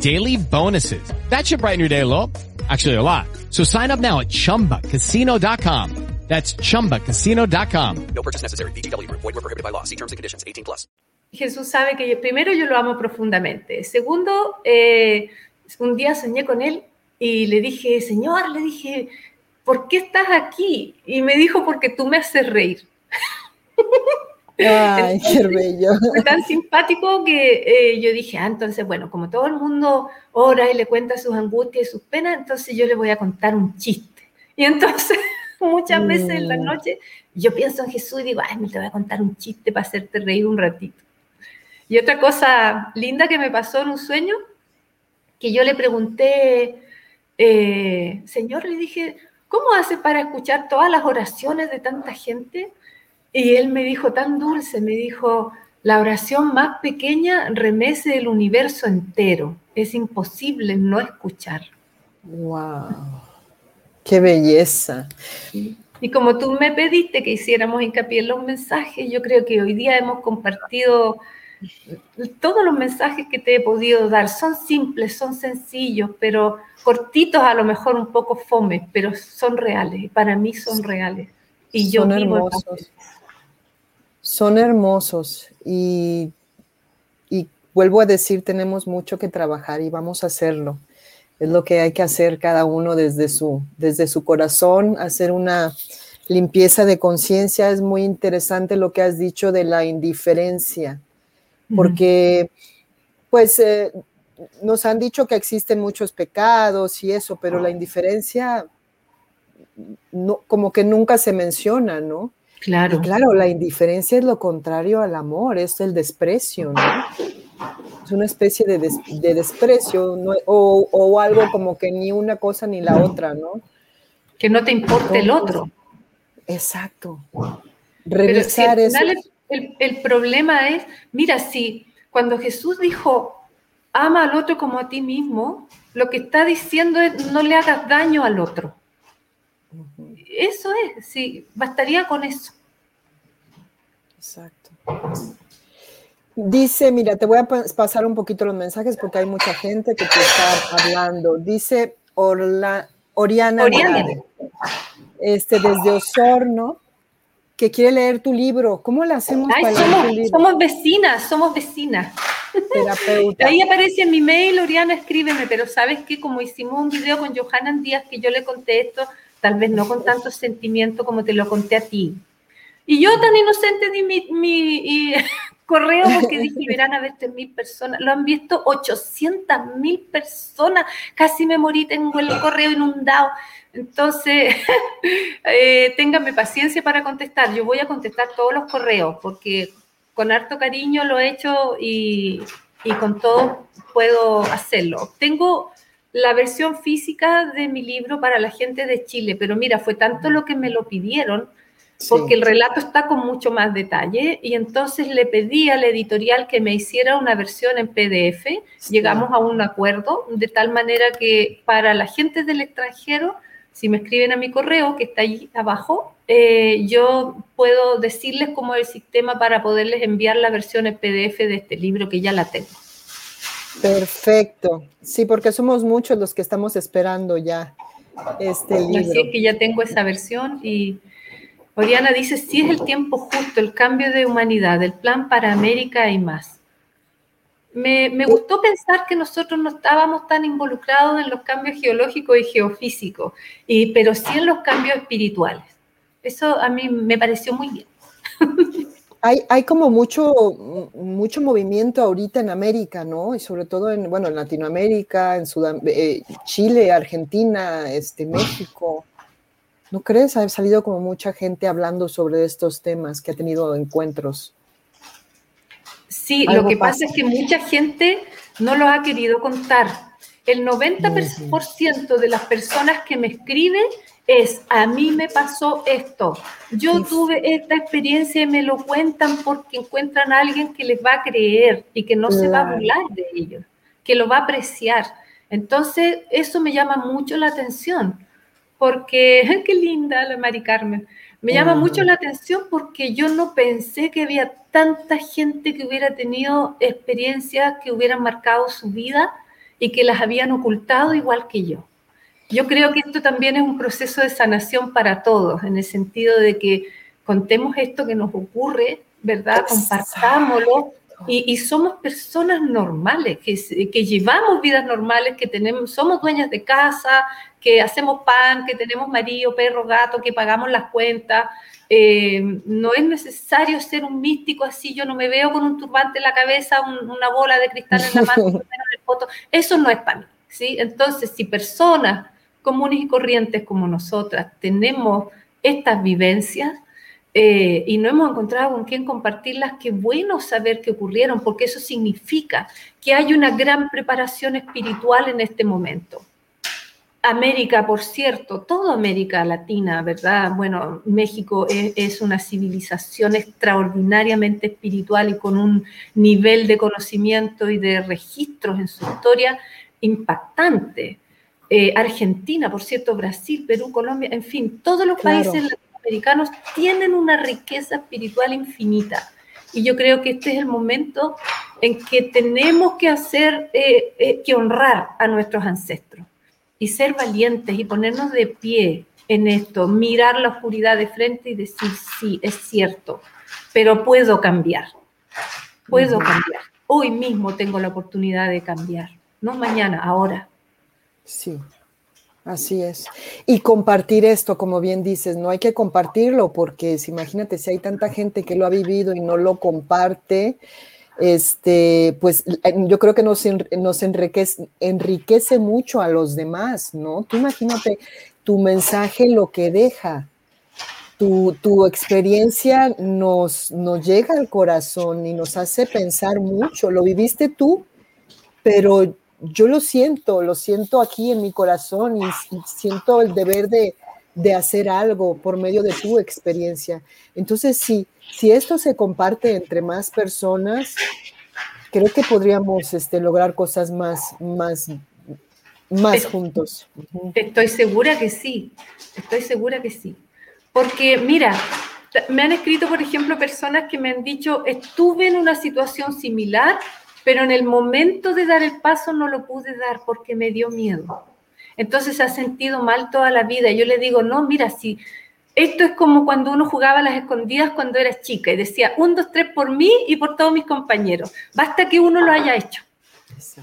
daily bonuses. That should brighten your day a little. Actually, a lot. So sign up now at ChumbaCasino.com. That's ChumbaCasino.com. No purchase necessary. BGW. Void were prohibited by law. See terms and conditions. 18 plus. Jesús sabe que primero yo lo amo profundamente. Segundo, eh, un día soñé con él y le dije, Señor, le dije, ¿por qué estás aquí? Y me dijo, porque tú me haces reír. Ay, qué bello. Fue tan simpático que eh, yo dije, ah, entonces, bueno, como todo el mundo ora y le cuenta sus angustias y sus penas, entonces yo le voy a contar un chiste. Y entonces, muchas veces en la mm. noche, yo pienso en Jesús y digo, ay, me te voy a contar un chiste para hacerte reír un ratito. Y otra cosa linda que me pasó en un sueño, que yo le pregunté, eh, Señor, le dije, ¿cómo hace para escuchar todas las oraciones de tanta gente? Y él me dijo tan dulce, me dijo, la oración más pequeña remece el universo entero. Es imposible no escuchar. ¡Wow! ¡Qué belleza! Y como tú me pediste que hiciéramos hincapié en los mensajes, yo creo que hoy día hemos compartido todos los mensajes que te he podido dar. Son simples, son sencillos, pero cortitos, a lo mejor un poco fomes, pero son reales. Para mí son reales. Y yo son hermosos son hermosos y, vuelvo a decir, tenemos mucho que trabajar y vamos a hacerlo. Es lo que hay que hacer cada uno desde su, desde su corazón, hacer una limpieza de conciencia. Es muy interesante lo que has dicho de la indiferencia, porque pues eh, nos han dicho que existen muchos pecados y eso, pero la indiferencia no, como que nunca se menciona, ¿no? Claro. claro, la indiferencia es lo contrario al amor, es el desprecio, ¿no? Es una especie de, desprecio o, algo como que ni una cosa ni la otra, ¿no? Que no te importe el otro. Exacto. Revisar eso. El, el problema es, mira, si cuando Jesús dijo, ama al otro como a ti mismo, lo que está diciendo es no le hagas daño al otro. Eso es, sí, bastaría con eso. Exacto. Dice, mira, te voy a pasar un poquito los mensajes porque hay mucha gente que te está hablando. Dice Orla, Oriana, este, desde Osorno, que quiere leer tu libro. ¿Cómo le hacemos para somos, leer tu libro? Somos vecinas, somos vecinas. Terapeuta. Ahí aparece en mi mail, Oriana, escríbeme, pero sabes que como hicimos un video con Johanna Díaz que yo le conté esto, tal vez no con tanto sentimiento como te lo conté a ti. Y yo tan inocente di mi, mi correo porque dije, verán a ver mil personas. Lo han visto 800 mil personas. Casi me morí, tengo el correo inundado. Entonces, eh, ténganme paciencia para contestar. Yo voy a contestar todos los correos porque con harto cariño lo he hecho y, y con todo puedo hacerlo. Tengo la versión física de mi libro para la gente de Chile, pero mira, fue tanto lo que me lo pidieron, porque el relato está con mucho más detalle, y entonces le pedí a la editorial que me hiciera una versión en PDF, llegamos a un acuerdo, de tal manera que para la gente del extranjero, si me escriben a mi correo, que está ahí abajo, eh, yo puedo decirles cómo es el sistema para poderles enviar la versión en PDF de este libro que ya la tengo. Perfecto. Sí, porque somos muchos los que estamos esperando ya este libro. Así es que ya tengo esa versión y Oriana dice, sí es el tiempo justo, el cambio de humanidad, el plan para América y más. Me, me, gustó pensar que nosotros no estábamos tan involucrados en los cambios geológicos y geofísicos, y, pero sí en los cambios espirituales. Eso a mí me pareció muy bien. Hay, como mucho, mucho movimiento ahorita en América, ¿no? Y sobre todo en, bueno, en Latinoamérica, en eh, Chile, Argentina, este, México. ¿No crees? Ha salido como mucha gente hablando sobre estos temas, que ha tenido encuentros. Sí, lo que pasa? es que mucha gente no lo ha querido contar. El 90% de las personas que me escriben es, a mí me pasó esto, yo tuve esta experiencia y me lo cuentan porque encuentran a alguien que les va a creer y que no se va a burlar de ellos, que lo va a apreciar. Entonces, eso me llama mucho la atención, porque, qué linda la Mari Carmen, me llama mucho la atención porque yo no pensé que había tanta gente que hubiera tenido experiencias que hubieran marcado su vida y que las habían ocultado igual que yo. Yo creo que esto también es un proceso de sanación para todos, en el sentido de que contemos esto que nos ocurre, ¿verdad? Compartámoslo y, somos personas normales, que, que, llevamos vidas normales, que tenemos, somos dueñas de casa, que hacemos pan, que tenemos marido, perro, gato, que pagamos las cuentas. Eh, no es necesario ser un místico así, yo no me veo con un turbante en la cabeza, una bola de cristal en la mano, en el foto. Eso no es para mí. ¿sí? Entonces, si personas comunes y corrientes como nosotras tenemos estas vivencias eh, y no hemos encontrado con quién compartirlas, qué bueno saber que ocurrieron, porque eso significa que hay una gran preparación espiritual en este momento. América, por cierto, toda América Latina, ¿verdad? Bueno, México es, es, una civilización extraordinariamente espiritual y con un nivel de conocimiento y de registros en su historia impactante. Eh, Argentina, por cierto, Brasil, Perú, Colombia, en fin, todos los países latinoamericanos tienen una riqueza espiritual infinita. Y yo creo que este es el momento en que tenemos que hacer, eh, eh, que honrar a nuestros ancestros y ser valientes y ponernos de pie en esto, mirar la oscuridad de frente y decir, sí, es cierto, pero puedo cambiar, puedo cambiar. Hoy mismo tengo la oportunidad de cambiar, no mañana, ahora. Sí, así es. Y compartir esto, como bien dices, no hay que compartirlo porque si, imagínate si hay tanta gente que lo ha vivido y no lo comparte, este, pues eh, yo creo que nos, nos enriquece, enriquece mucho a los demás, ¿no? Tú imagínate tu mensaje lo que deja. Tu, experiencia nos llega al corazón y nos hace pensar mucho. Lo viviste tú, pero yo lo siento, lo siento aquí en mi corazón y, siento el deber de, de, hacer algo por medio de tu experiencia. Entonces, si, si esto se comparte entre más personas, creo que podríamos este, lograr cosas más, más, más juntos. Estoy segura que sí, estoy segura que sí. Porque mira, me han escrito, por ejemplo, personas que me han dicho, estuve en una situación similar, pero en el momento de dar el paso no lo pude dar porque me dio miedo. Entonces se ha sentido mal toda la vida. Yo le digo, no, mira, si esto es como cuando uno jugaba a las escondidas cuando eras chica y decía, un, dos, tres por mí y por todos mis compañeros. Basta que uno lo haya hecho,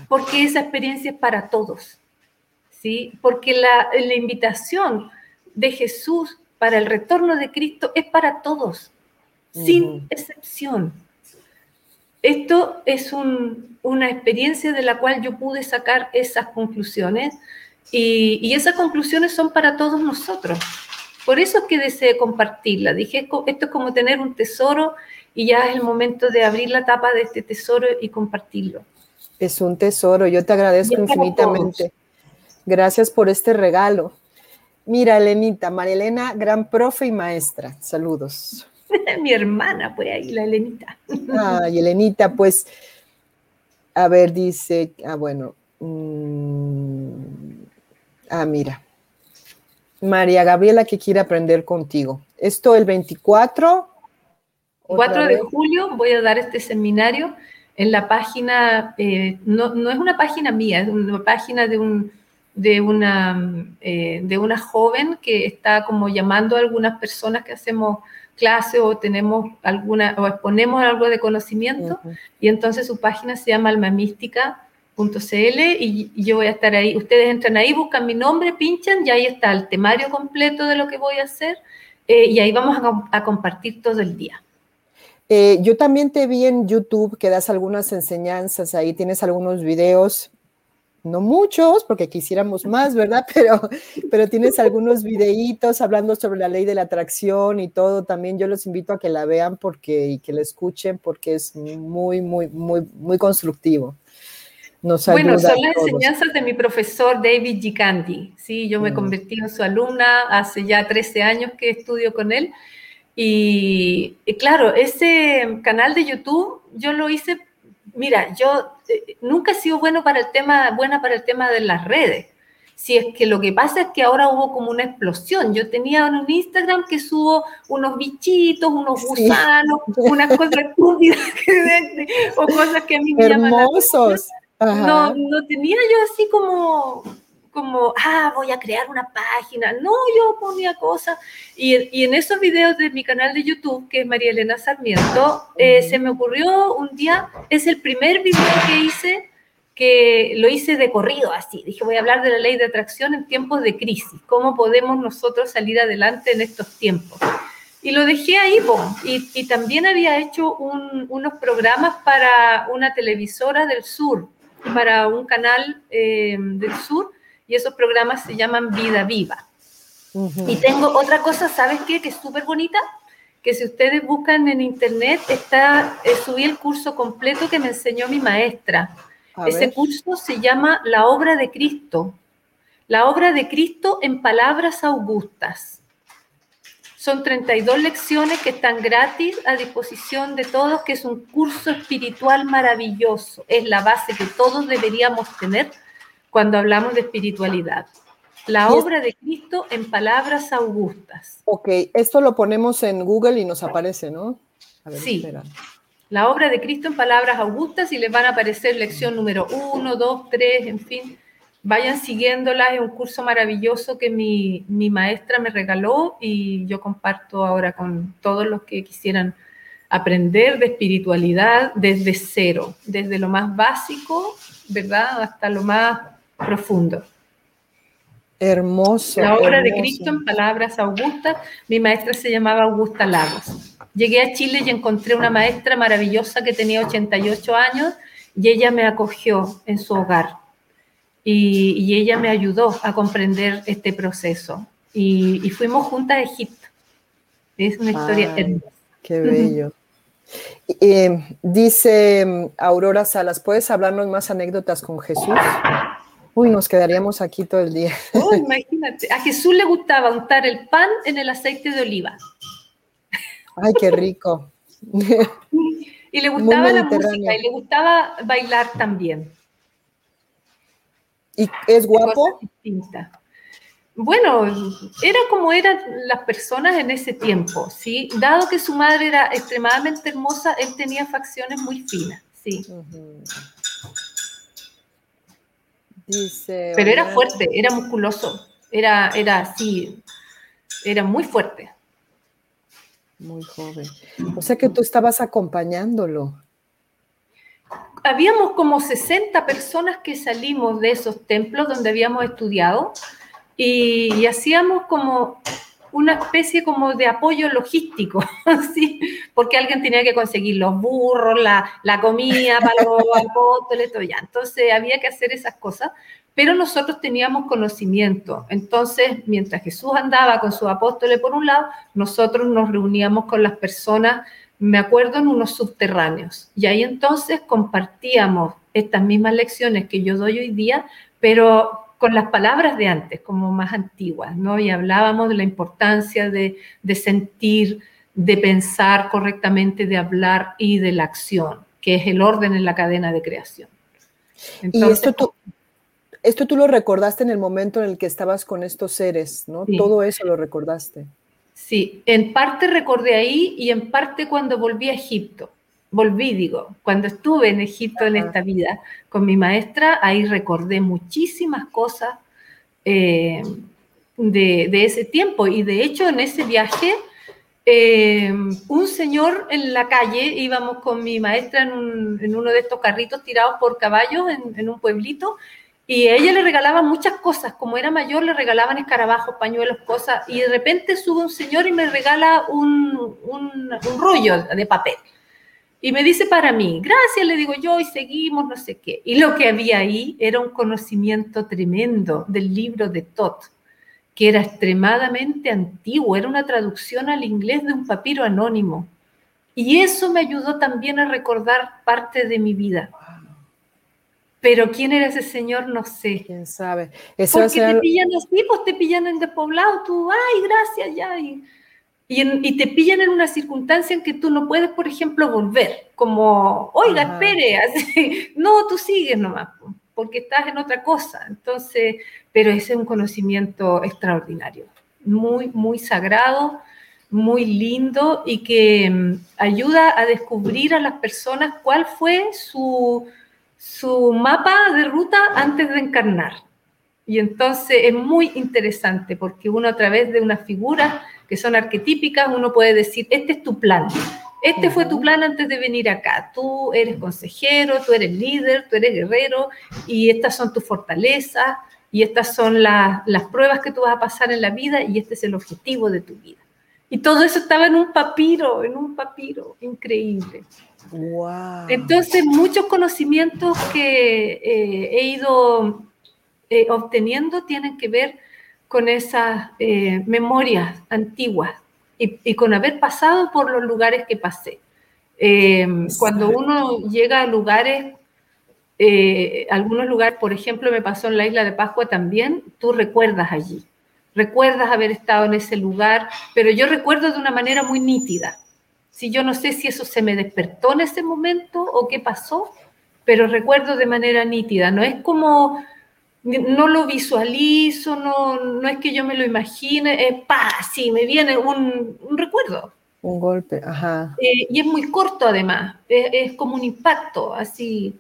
porque esa experiencia es para todos. ¿sí? Porque la, la invitación de Jesús para el retorno de Cristo es para todos, sin excepción. Esto es una experiencia de la cual yo pude sacar esas conclusiones y, y esas conclusiones son para todos nosotros. Por eso es que deseé compartirla. Dije, esto es como tener un tesoro y ya es el momento de abrir la tapa de este tesoro y compartirlo. Es un tesoro, yo te agradezco infinitamente. Gracias por este regalo. Mira, Elenita, María Elena, gran profe y maestra. Saludos. Mi hermana, pues ahí, la Elenita. Ay, Elenita, pues, a ver, dice, ah, bueno. Mm, ah, mira. María Gabriela que quiere aprender contigo. Esto el 24. 4 de julio voy a dar este seminario en la página, eh, no, no, es una página mía, es una página de, un, de, una, eh, de una joven que está como llamando a algunas personas que hacemos clase o tenemos alguna, o exponemos algo de conocimiento, y entonces su página se llama Alma Mística .cl y, yo voy a estar ahí. Ustedes entran ahí, buscan mi nombre, pinchan y ahí está el temario completo de lo que voy a hacer eh, y ahí vamos a, compartir todo el día. Eh, yo también te vi en YouTube que das algunas enseñanzas, ahí tienes algunos videos, no muchos, porque quisiéramos más, ¿verdad? Pero, pero tienes algunos videitos hablando sobre la ley de la atracción y todo. También yo los invito a que la vean porque, y que la escuchen porque es muy, muy, muy, muy constructivo bueno, son las enseñanzas de mi profesor David Gicandi. Sí, yo me mm. convertí en su alumna hace ya 13 años que estudio con él. Y, claro, ese canal de YouTube yo lo hice, mira, yo eh, nunca he sido bueno para el tema, buena para el tema de las redes. Si es que lo que pasa es que ahora hubo como una explosión. Yo tenía un Instagram que subo unos bichitos, unos gusanos, unas cosas estúpidas o cosas que a mí me llaman no, no tenía yo así como, como, ah, voy a crear una página. No, yo ponía cosas. Y, y en esos videos de mi canal de YouTube, que es María Elena Sarmiento, eh, se me ocurrió un día, es el primer video que hice, que lo hice de corrido así. Dije, voy a hablar de la ley de atracción en tiempos de crisis. ¿Cómo podemos nosotros salir adelante en estos tiempos? Y lo dejé ahí, y, y, también había hecho unos programas para una televisora del sur, para un canal eh, del sur y esos programas se llaman Vida Viva. Y tengo otra cosa, ¿sabes qué? Que es súper bonita, que si ustedes buscan en internet, está, eh, subí el curso completo que me enseñó mi maestra. Ese curso se llama La obra de Cristo. La obra de Cristo en palabras augustas. Son 32 lecciones que están gratis a disposición de todos, que es un curso espiritual maravilloso. Es la base que todos deberíamos tener cuando hablamos de espiritualidad. La obra de Cristo en palabras augustas. Ok, esto lo ponemos en Google y nos aparece, ¿no? sí. La obra de Cristo en palabras augustas y les van a aparecer lección número 1, 2, 3, en fin vayan siguiéndola, es un curso maravilloso que mi, maestra me regaló y yo comparto ahora con todos los que quisieran aprender de espiritualidad desde cero, desde lo más básico, ¿verdad? Hasta lo más profundo. Hermoso. La obra de Cristo en palabras augustas. Mi maestra se llamaba Augusta Lagos. Llegué a Chile y encontré una maestra maravillosa que tenía 88 años y ella me acogió en su hogar y, ella me ayudó a comprender este proceso. Y, fuimos juntas a Egipto. Es una historia hermosa. Qué bello. Eh, dice mm, Aurora Salas, ¿puedes hablarnos más anécdotas con Jesús? Uy, nos quedaríamos aquí todo el día. imagínate, a Jesús le gustaba untar el pan en el aceite de oliva. Ay, qué rico. y le gustaba la música y le gustaba bailar también. ¿Y es guapo? Bueno, era como eran las personas en ese tiempo, ¿sí? Dado que su madre era extremadamente hermosa, él tenía facciones muy finas, sí. Dice, Pero era fuerte, era musculoso, era, era así, era muy fuerte. Muy joven. O sea que tú estabas acompañándolo habíamos como 60 personas que salimos de esos templos donde habíamos estudiado y, hacíamos como una especie como de apoyo logístico, ¿sí? porque alguien tenía que conseguir los burros, la, la comida para los apóstoles, todo ya. Entonces había que hacer esas cosas, pero nosotros teníamos conocimiento. Entonces, mientras Jesús andaba con sus apóstoles por un lado, nosotros nos reuníamos con las personas me acuerdo en unos subterráneos. Y ahí entonces compartíamos estas mismas lecciones que yo doy hoy día, pero con las palabras de antes, como más antiguas, ¿no? Y hablábamos de la importancia de, sentir, de pensar correctamente, de hablar y de la acción, que es el orden en la cadena de creación. y esto tú, esto tú lo recordaste en el momento en el que estabas con estos seres, ¿no? Todo eso lo recordaste. Sí, en parte recordé ahí y en parte cuando volví a Egipto. Volví, digo, cuando estuve en Egipto en esta vida con mi maestra, ahí recordé muchísimas cosas eh, de, ese tiempo. Y de hecho, en ese viaje, eh, un señor en la calle, íbamos con mi maestra en, uno de estos carritos tirados por caballos en un pueblito, y a ella le regalaban muchas cosas, como era mayor le regalaban escarabajos, pañuelos, cosas, y de repente sube un señor y me regala un, un, rollo de papel. Y me dice para mí, gracias, le digo yo, y seguimos, no sé qué. Y lo que había ahí era un conocimiento tremendo del libro de Tot, que era extremadamente antiguo, era una traducción al inglés de un papiro anónimo. Y eso me ayudó también a recordar parte de mi vida. Pero quién era ese señor, no sé. Quién sabe. Eso Porque te pillan así, pues te pillan en despoblado, tú, ay, gracias, ya. Y, y, te pillan en una circunstancia en que tú no puedes, por ejemplo, volver, como, oiga, espere, así. no, tú sigues nomás, porque estás en otra cosa. Entonces, pero ese es un conocimiento extraordinario, muy, muy sagrado, muy lindo y que mm, ayuda a descubrir a las personas cuál fue su su mapa de ruta antes de encarnar. Y entonces es muy interesante porque uno a través de unas figuras que son arquetípicas, uno puede decir, este es tu plan. Este fue tu plan antes de venir acá. Tú eres consejero, tú eres líder, tú eres guerrero y estas son tus fortalezas y estas son las pruebas que tú vas a pasar en la vida y este es el objetivo de tu vida. Y todo eso estaba en un papiro, en un papiro increíble. Entonces, muchos conocimientos que eh, he ido eh, obteniendo tienen que ver con esas eh, memorias antiguas y, con haber pasado por los lugares que pasé. cuando uno llega a lugares, algunos lugares, por ejemplo, me pasó en la isla de Pascua también, tú recuerdas allí, recuerdas haber estado en ese lugar, pero yo recuerdo de una manera muy nítida. Si yo no sé si eso se me despertó en ese momento o qué pasó, pero recuerdo de manera nítida, no es como, no lo visualizo, no, no es que yo me lo imagine, es pa, sí, me viene un, recuerdo. Un golpe, ajá. Eh, y es muy corto además, es, como un impacto así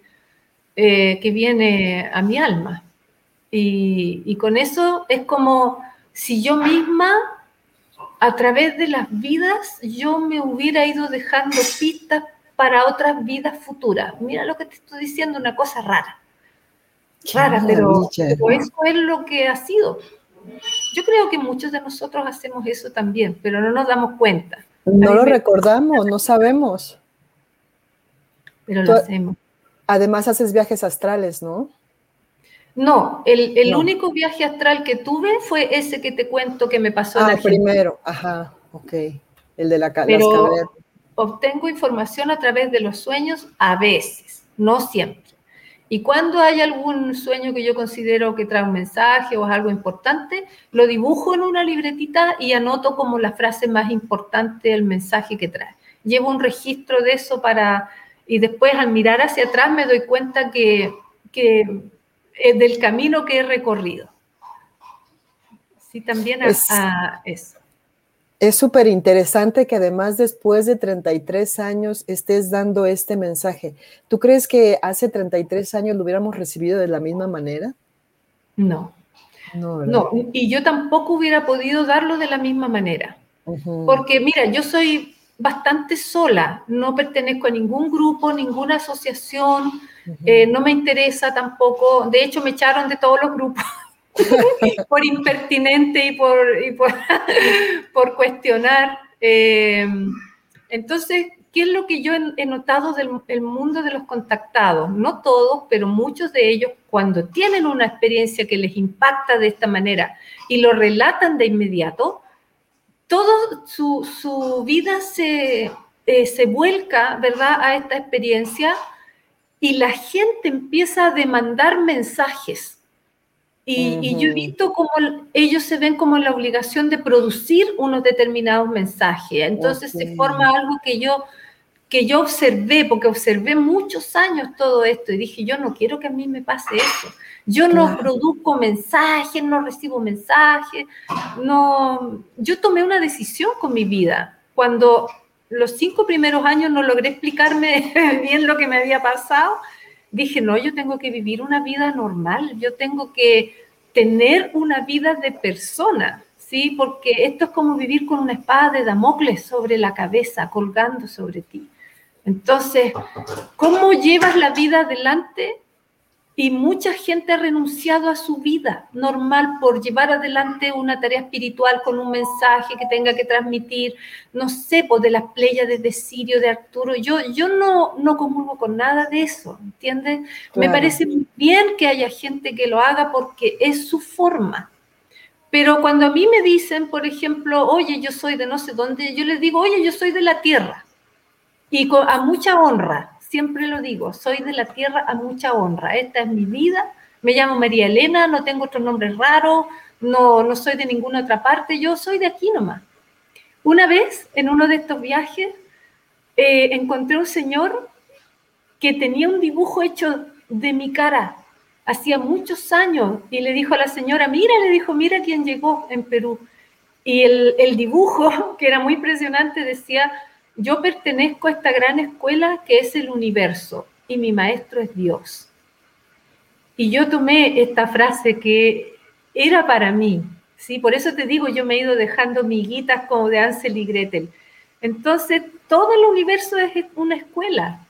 eh, que viene a mi alma. Y, y con eso es como si yo misma a través de las vidas yo me hubiera ido dejando pistas para otras vidas futuras. Mira lo que te estoy diciendo, una cosa rara. Rara, pero, eso es lo que ha sido. Yo creo que muchos de nosotros hacemos eso también, pero no nos damos cuenta. No lo recordamos, no sabemos. Pero lo hacemos. Además haces viajes astrales, ¿no? No, el, único viaje astral que tuve fue ese que te cuento que me pasó ah, primero, ajá, ok. El de la Pero obtengo información a través de los sueños a veces, no siempre. Y cuando hay algún sueño que yo considero que trae un mensaje o es algo importante, lo dibujo en una libretita y anoto como la frase más importante del mensaje que trae. Llevo un registro de eso para, y después al mirar hacia atrás me doy cuenta que, que es del camino que he recorrido. Sí, también a, a eso. Es súper interesante que además después de 33 años estés dando este mensaje. ¿Tú crees que hace 33 años lo hubiéramos recibido de la misma manera? No. No, no, y yo tampoco hubiera podido darlo de la misma manera. Porque mira, yo soy bastante sola, no pertenezco a ningún grupo, ninguna asociación, eh, no me interesa tampoco, de hecho me echaron de todos los grupos por impertinente y por, por, cuestionar. Eh, entonces, ¿qué es lo que yo he, notado del mundo de los contactados? No todos, pero muchos de ellos, cuando tienen una experiencia que les impacta de esta manera y lo relatan de inmediato, toda su, vida se, eh, se vuelca, ¿verdad?, a esta experiencia y la gente empieza a demandar mensajes y, yo he visto cómo ellos se ven como la obligación de producir unos determinados mensajes. Entonces se forma algo que yo, que yo observé, porque observé muchos años todo esto y dije, yo no quiero que a mí me pase eso. Yo no produzco mensajes, no recibo mensajes, no... Yo tomé una decisión con mi vida. Cuando los cinco primeros años no logré explicarme bien lo que me había pasado, dije, no, yo tengo que vivir una vida normal, yo tengo que tener una vida de persona, ¿sí? Porque esto es como vivir con una espada de Damocles sobre la cabeza, colgando sobre ti. Entonces, ¿cómo llevas la vida adelante? Y mucha gente ha renunciado a su vida normal por llevar adelante una tarea espiritual con un mensaje que tenga que transmitir, no sé, pues de las playas de Sirio, de Arturo. Yo, yo no, no comulgo con nada de eso, ¿entiendes? Me parece bien que haya gente que lo haga porque es su forma. Pero cuando a mí me dicen, por ejemplo, oye, yo soy de no sé dónde, yo les digo, oye, yo soy de la tierra. Y con, a mucha honra, siempre lo digo, soy de la tierra a mucha honra, esta es mi vida, me llamo María Elena, no tengo otro nombre raro, no, no soy de ninguna otra parte, yo soy de aquí nomás. Una vez, en uno de estos viajes, eh, encontré un señor que tenía un dibujo hecho de mi cara, hacía muchos años, y le dijo a la señora, mira, le dijo, mira quién llegó en Perú. Y el, el dibujo, que era muy impresionante, decía, yo pertenezco a esta gran escuela que es el universo y mi maestro es Dios. Y yo tomé esta frase que era para mí, ¿sí? Por eso te digo, yo me he ido dejando miguitas como de Ansel y Gretel. Entonces, todo el universo es una escuela.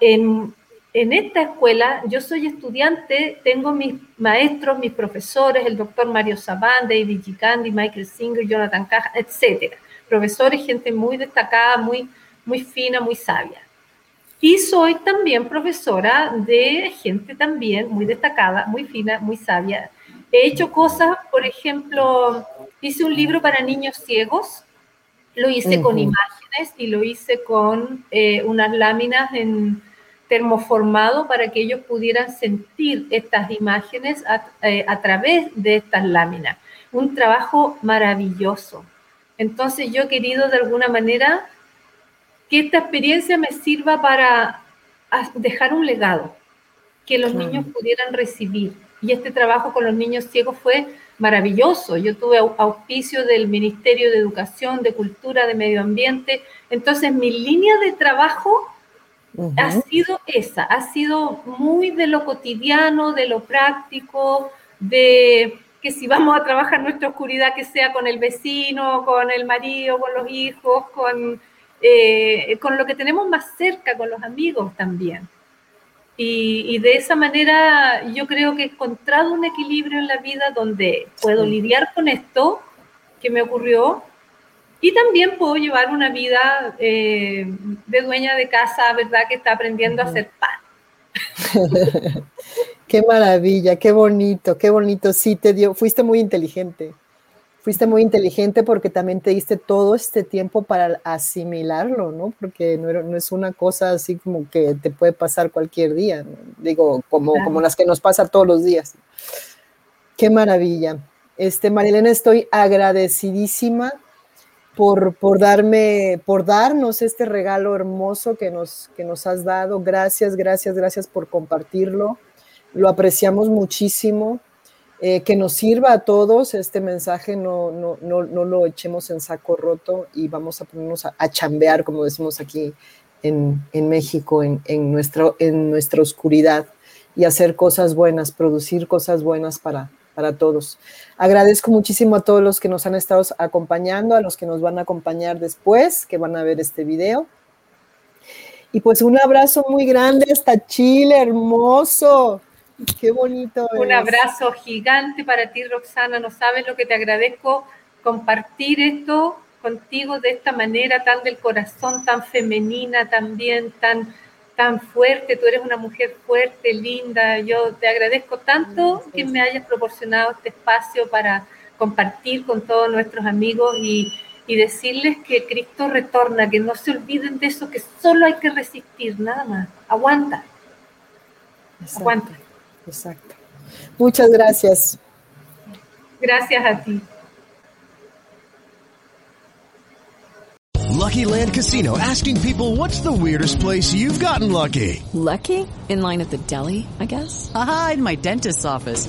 En, esta escuela yo soy estudiante, tengo mis maestros, mis profesores, el doctor Mario Sabán, David Gicandi, Michael Singer, Jonathan Caja, etcétera profesores, gente muy destacada, muy, muy fina, muy sabia. Y soy también profesora de gente también muy destacada, muy fina, muy sabia. He hecho cosas, por ejemplo, hice un libro para niños ciegos, lo hice con imágenes y lo hice con eh, unas láminas en termoformado para que ellos pudieran sentir estas imágenes a, eh, a través de estas láminas. Un trabajo maravilloso, entonces yo he querido de alguna manera que esta experiencia me sirva para dejar un legado que los niños pudieran recibir. Y este trabajo con los niños ciegos fue maravilloso. Yo tuve auspicio del Ministerio de Educación, de Cultura, de Medio Ambiente. Entonces mi línea de trabajo ha sido esa, ha sido muy de lo cotidiano, de lo práctico, de que si vamos a trabajar nuestra oscuridad, que sea con el vecino, con el marido, con los hijos, con, eh, con lo que tenemos más cerca, con los amigos también. Y, de esa manera yo creo que he encontrado un equilibrio en la vida donde puedo lidiar con esto que me ocurrió y también puedo llevar una vida eh, de dueña de casa, ¿verdad? Que está aprendiendo a hacer pan. Qué maravilla, qué bonito, qué bonito. Sí, te dio, fuiste muy inteligente. Fuiste muy inteligente porque también te diste todo este tiempo para asimilarlo, ¿no? Porque no, no es una cosa así como que te puede pasar cualquier día, digo, como, como las que nos pasa todos los días. Qué maravilla. Este, Marilena, estoy agradecidísima por, por, darme, por darnos este regalo hermoso que nos, que nos has dado. Gracias, gracias, gracias por compartirlo lo apreciamos muchísimo. Eh, que nos sirva a todos este mensaje, no, no, no, no, lo echemos en saco roto y vamos a ponernos a, chambear, como decimos aquí en, en México, en, en, nuestra, en nuestra oscuridad y hacer cosas buenas, producir cosas buenas para, para todos. Agradezco muchísimo a todos los que nos han estado acompañando, a los que nos van a acompañar después, que van a ver este video. Y pues un abrazo muy grande hasta Chile, hermoso. Qué bonito. Un abrazo gigante para ti, Roxana. No sabes lo que te agradezco compartir esto contigo de esta manera tan del corazón, tan femenina también, tan, tan fuerte. Tú eres una mujer fuerte, linda. Yo te agradezco tanto que me hayas proporcionado este espacio para compartir con todos nuestros amigos y, y decirles que Cristo retorna, que no se olviden de eso, que solo hay que resistir, nada más. Aguanta. Aguanta. Exacto. Muchas gracias. Gracias a ti. Lucky Land Casino asking people what's the weirdest place you've gotten lucky? Lucky? In line at the deli, I guess? Aha, in my dentist's office.